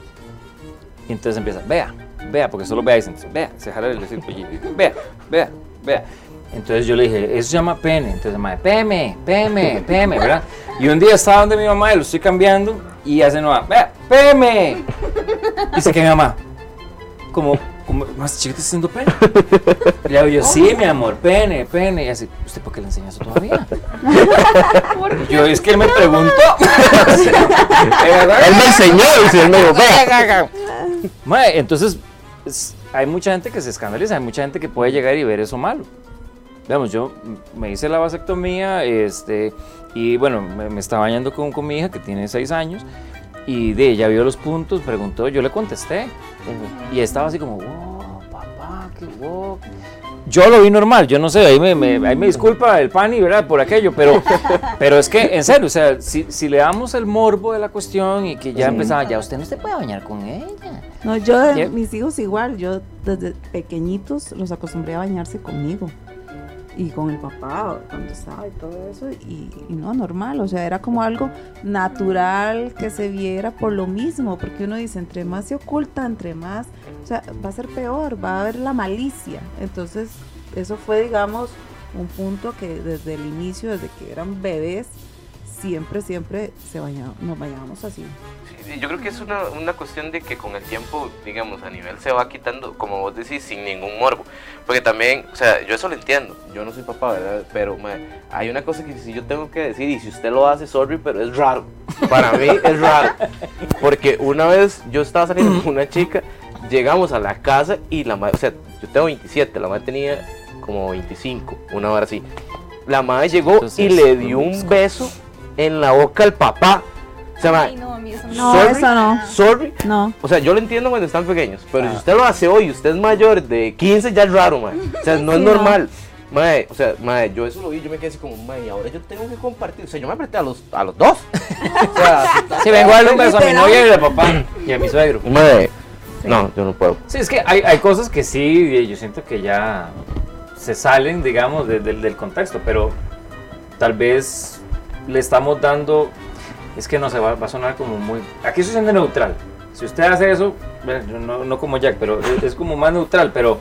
S1: Y entonces empieza, vea, vea, porque solo vea, dicen, vea, se jala el pollito, vea, vea, vea. Entonces yo le dije, eso se llama pene. Entonces, madre, peme, peme, peme, ¿verdad? Y un día estaba donde mi mamá y lo estoy cambiando y hace vea, peme. Y se queda mi mamá, como, como más chiquito haciendo pene. Y le hago yo, sí, mi amor, pene, pene. Y así, ¿usted por qué le enseña eso todavía? Y yo, es que él me preguntó.
S2: Él me enseñó, y él me dijo, vea.
S1: Mae, entonces, es- hay mucha gente que se escandaliza, hay mucha gente que puede llegar y ver eso malo. Digamos, yo me hice la vasectomía, este, y bueno, me, me estaba bañando con, con mi hija que tiene seis años, y de ella vio los puntos, preguntó, yo le contesté, y estaba así como, wow, papá, qué wow. Yo lo vi normal, yo no sé, ahí me, me- ahí me disculpa el pani, ¿verdad? Por aquello, pero, pero es que, en serio, o sea, si, si le damos el morbo de la cuestión y que ya empezaba, ya usted no se puede bañar con ella.
S3: No, yo,
S1: Ya-
S3: mis hijos igual, yo desde pequeñitos los acostumbré a bañarse conmigo. Y con el papá cuando estaba y todo eso. Y, no, normal, o sea, era como algo natural que se viera por lo mismo. Porque uno dice, entre más se oculta, entre más, o sea, va a ser peor, va a haber la malicia. Entonces, eso fue, digamos, un punto que desde el inicio, desde que eran bebés, siempre, siempre se bañaba, nos bañábamos así.
S2: Sí, Yo creo que es una, una cuestión de que con el tiempo, digamos, a nivel se va quitando, como vos decís, sin ningún morbo. Porque también, o sea, yo eso lo entiendo. Yo no soy papá, ¿verdad? Pero hay una cosa que si yo tengo que decir, y si usted lo hace, sorry, pero es raro. Para mí es raro. Porque una vez yo estaba saliendo con una chica llegamos a la casa y la madre, o sea, yo tengo 27, la madre tenía como 25, una hora así. La madre llegó
S1: Entonces,
S2: y le dio un beso en la boca al papá. O sea,
S4: Ay, no, a mí eso
S3: No,
S2: Sorry.
S3: eso no.
S2: sorry.
S3: No.
S2: O sea, yo lo entiendo cuando están pequeños, pero
S1: Ah.
S2: si usted lo hace hoy, usted es mayor de 15, ya es raro, mae. O sea, no es
S3: Sí, no.
S2: normal. Mae, o sea, mae, yo eso lo vi, yo me quedé así como, mae, ahora yo tengo que compartir. O sea, yo me apreté a los, a los dos. O sea,
S1: Sí, vengo a darle un beso a mi novia y a papá y a mi suegro.
S2: mae, no, yo no puedo.
S1: Sí, es que hay, hay cosas que sí, yo siento que ya se salen, digamos, de- del- del contexto, pero tal vez le estamos dando, es que no se va, va a sonar como muy, aquí se siente neutral. Si usted hace eso, bueno, yo no, no como Jack, pero es, es como más neutral, pero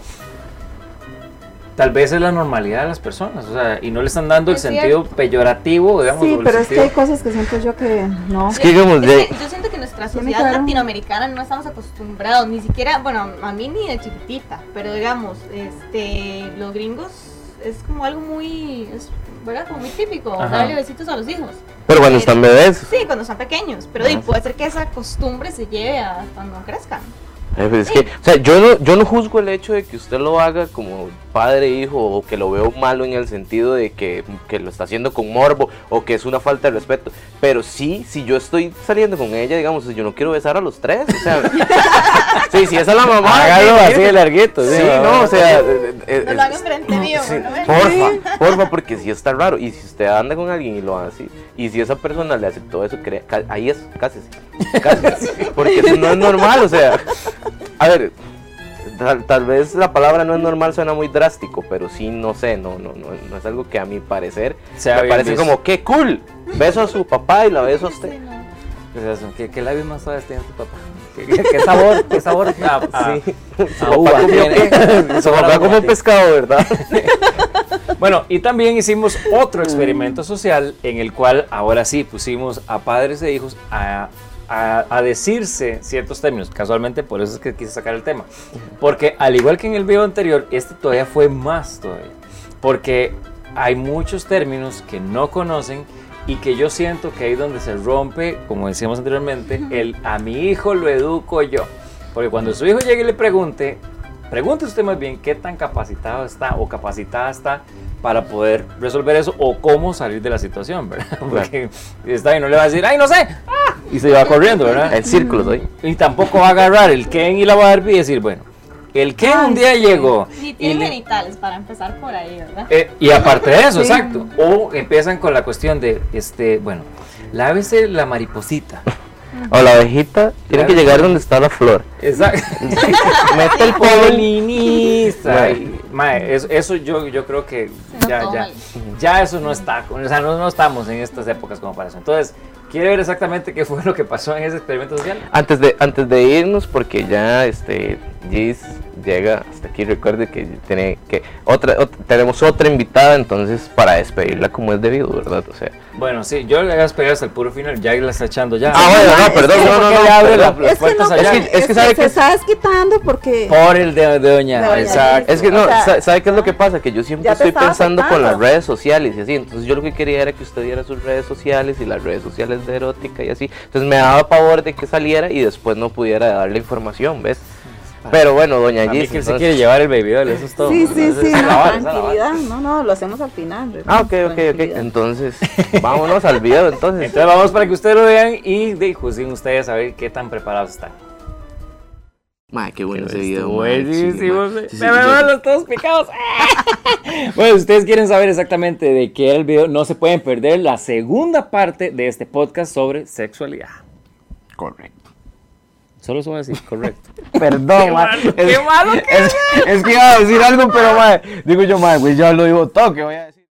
S1: tal vez es la normalidad de las personas, o sea, y no le están dando el sentido peyorativo, digamos.
S3: Sí, pero es que hay cosas que siento yo que no.
S2: Es que digamos,
S4: Es
S2: de,
S4: que yo siento que nuestra sociedad latinoamericana no estamos acostumbrados, ni siquiera, bueno, a mí ni de chiquitita, pero digamos, este, los gringos es como algo muy, es, ¿verdad? Como muy típico,
S1: Ajá.
S4: darle besitos a los hijos.
S2: pero cuando están bebés,
S4: Sí, cuando son pequeños, pero puede ser que esa costumbre se lleve a cuando crezcan.
S2: Pues es que, o sea, yo no, yo no juzgo el hecho de que usted lo haga como padre hijo o que lo veo malo en el sentido de que, que lo está haciendo con morbo o que es una falta de respeto. Pero sí, si yo estoy saliendo con ella, digamos, yo no quiero besar a los tres. O sea, sí, si esa es la mamá.
S1: Hágalo
S2: sí,
S1: así
S2: sí.
S1: de larguito.
S2: Sí,
S1: ¿sí?
S2: no, o sea, eh, eh,
S4: No lo hagan frente mío,
S2: sí,
S4: ¿no?
S2: porfa, porfa, porque si está raro. Y si usted anda con alguien y lo hace así, y si esa persona le aceptó eso, crea- ahí es, cásese. Cásese. Porque eso no es normal, o sea. A ver, tal, tal vez la palabra no es normal suena muy drástico, pero sí, no sé, no, no, no, no es algo que a mi parecer
S1: Sea
S2: me parece
S1: visto.
S2: como, qué cool. Beso a su papá y la beso a usted.
S4: Sí, no.
S1: ¿Qué es eso? ¿Qué, qué labios más suaves tiene tu papá? ¿Qué, qué- qué sabor? ¿Qué sabor? a- a-
S2: Sí. Su
S1: a
S2: papá
S1: uva
S2: comió, su papá comió pescado, ¿verdad?
S1: Bueno, y también hicimos otro experimento social en el cual ahora sí pusimos a padres e hijos a, a- a decirse ciertos términos. Casualmente por eso es que quise sacar el tema. Porque al igual que en el video anterior, este todavía fue más todavía. Porque hay muchos términos que no conocen y que yo siento que ahí donde se rompe, como decíamos anteriormente, el a mi hijo lo educo yo. Porque cuando su hijo llegue y le pregunte, pregunte usted más bien qué tan capacitado está o capacitada está para poder resolver eso o cómo salir de la situación, ¿verdad? Porque está bien, no le va a decir, ay, no sé, ¡ah! Y se va corriendo, ¿verdad?
S2: El círculo, soy.
S1: Y tampoco va a agarrar el Ken y la Barbie y decir, bueno, el Ken un día llegó
S4: Ni
S1: y,
S4: tienen
S1: le-
S4: genitales para empezar por ahí, ¿verdad?
S1: eh, y aparte de eso,
S3: Sí.
S1: exacto, o empiezan con la cuestión de, este, bueno, lávese la mariposita.
S2: O la abejita tiene que llegar donde está la flor.
S1: Exacto.
S2: Mete el.
S1: Polinista.
S2: Mae.
S1: Eso, eso yo, yo creo que ya, ya, ya eso no está, o sea, no, no estamos en estas épocas como para eso. Entonces, ¿quiere ver exactamente qué fue lo que pasó en ese experimento social?
S2: Antes de, antes de irnos, porque ya este Gis llega hasta aquí, recuerde que tiene que otra, ot- tenemos otra invitada, entonces para despedirla como es debido, ¿verdad? O sea.
S1: Bueno, sí, yo le voy a esperar hasta el puro final, ya la está echando ya.
S2: Ah, bueno, no, perdón, no, no, no,
S3: Es que
S1: puertas
S3: no,
S1: allá.
S2: es que- es que sabe
S3: se
S2: que-
S3: está desquitando porque
S1: Por el de, de doña. Exacto.
S2: Es que no,
S3: O sea,
S2: sa- ¿sabe qué es lo que pasa? Que yo siempre estoy pensando con las redes sociales y así. Entonces yo lo que quería era que usted diera sus redes sociales y las redes sociales de erótica y así. Entonces me daba pavor de que saliera y después no pudiera dar la información, ¿ves? Pero bueno, doña Gis.
S1: que él se quiere llevar el baby doll, eso es todo.
S3: Sí, sí, sí, no, tranquilidad. No, no, lo hacemos al final.
S2: Ah, ok, ok, ok. Entonces, vámonos al video entonces.
S1: Entonces vamos para que ustedes lo vean y de, juzguen ustedes a ver qué tan preparados están.
S2: Mae, qué bueno ese video. sí,
S1: Buenísimo. me
S2: Sí, sí,
S1: me veo los todos picados. bueno, si ustedes quieren saber exactamente de qué era el video, no se pueden perder la segunda parte de este podcast sobre sexualidad.
S2: Correcto.
S1: Solo eso voy a decir, correcto.
S2: Perdón.
S1: Qué malo que
S2: es, es que iba a decir algo, pero mae, digo yo, mae, güey, ya lo digo todo, que voy a decir.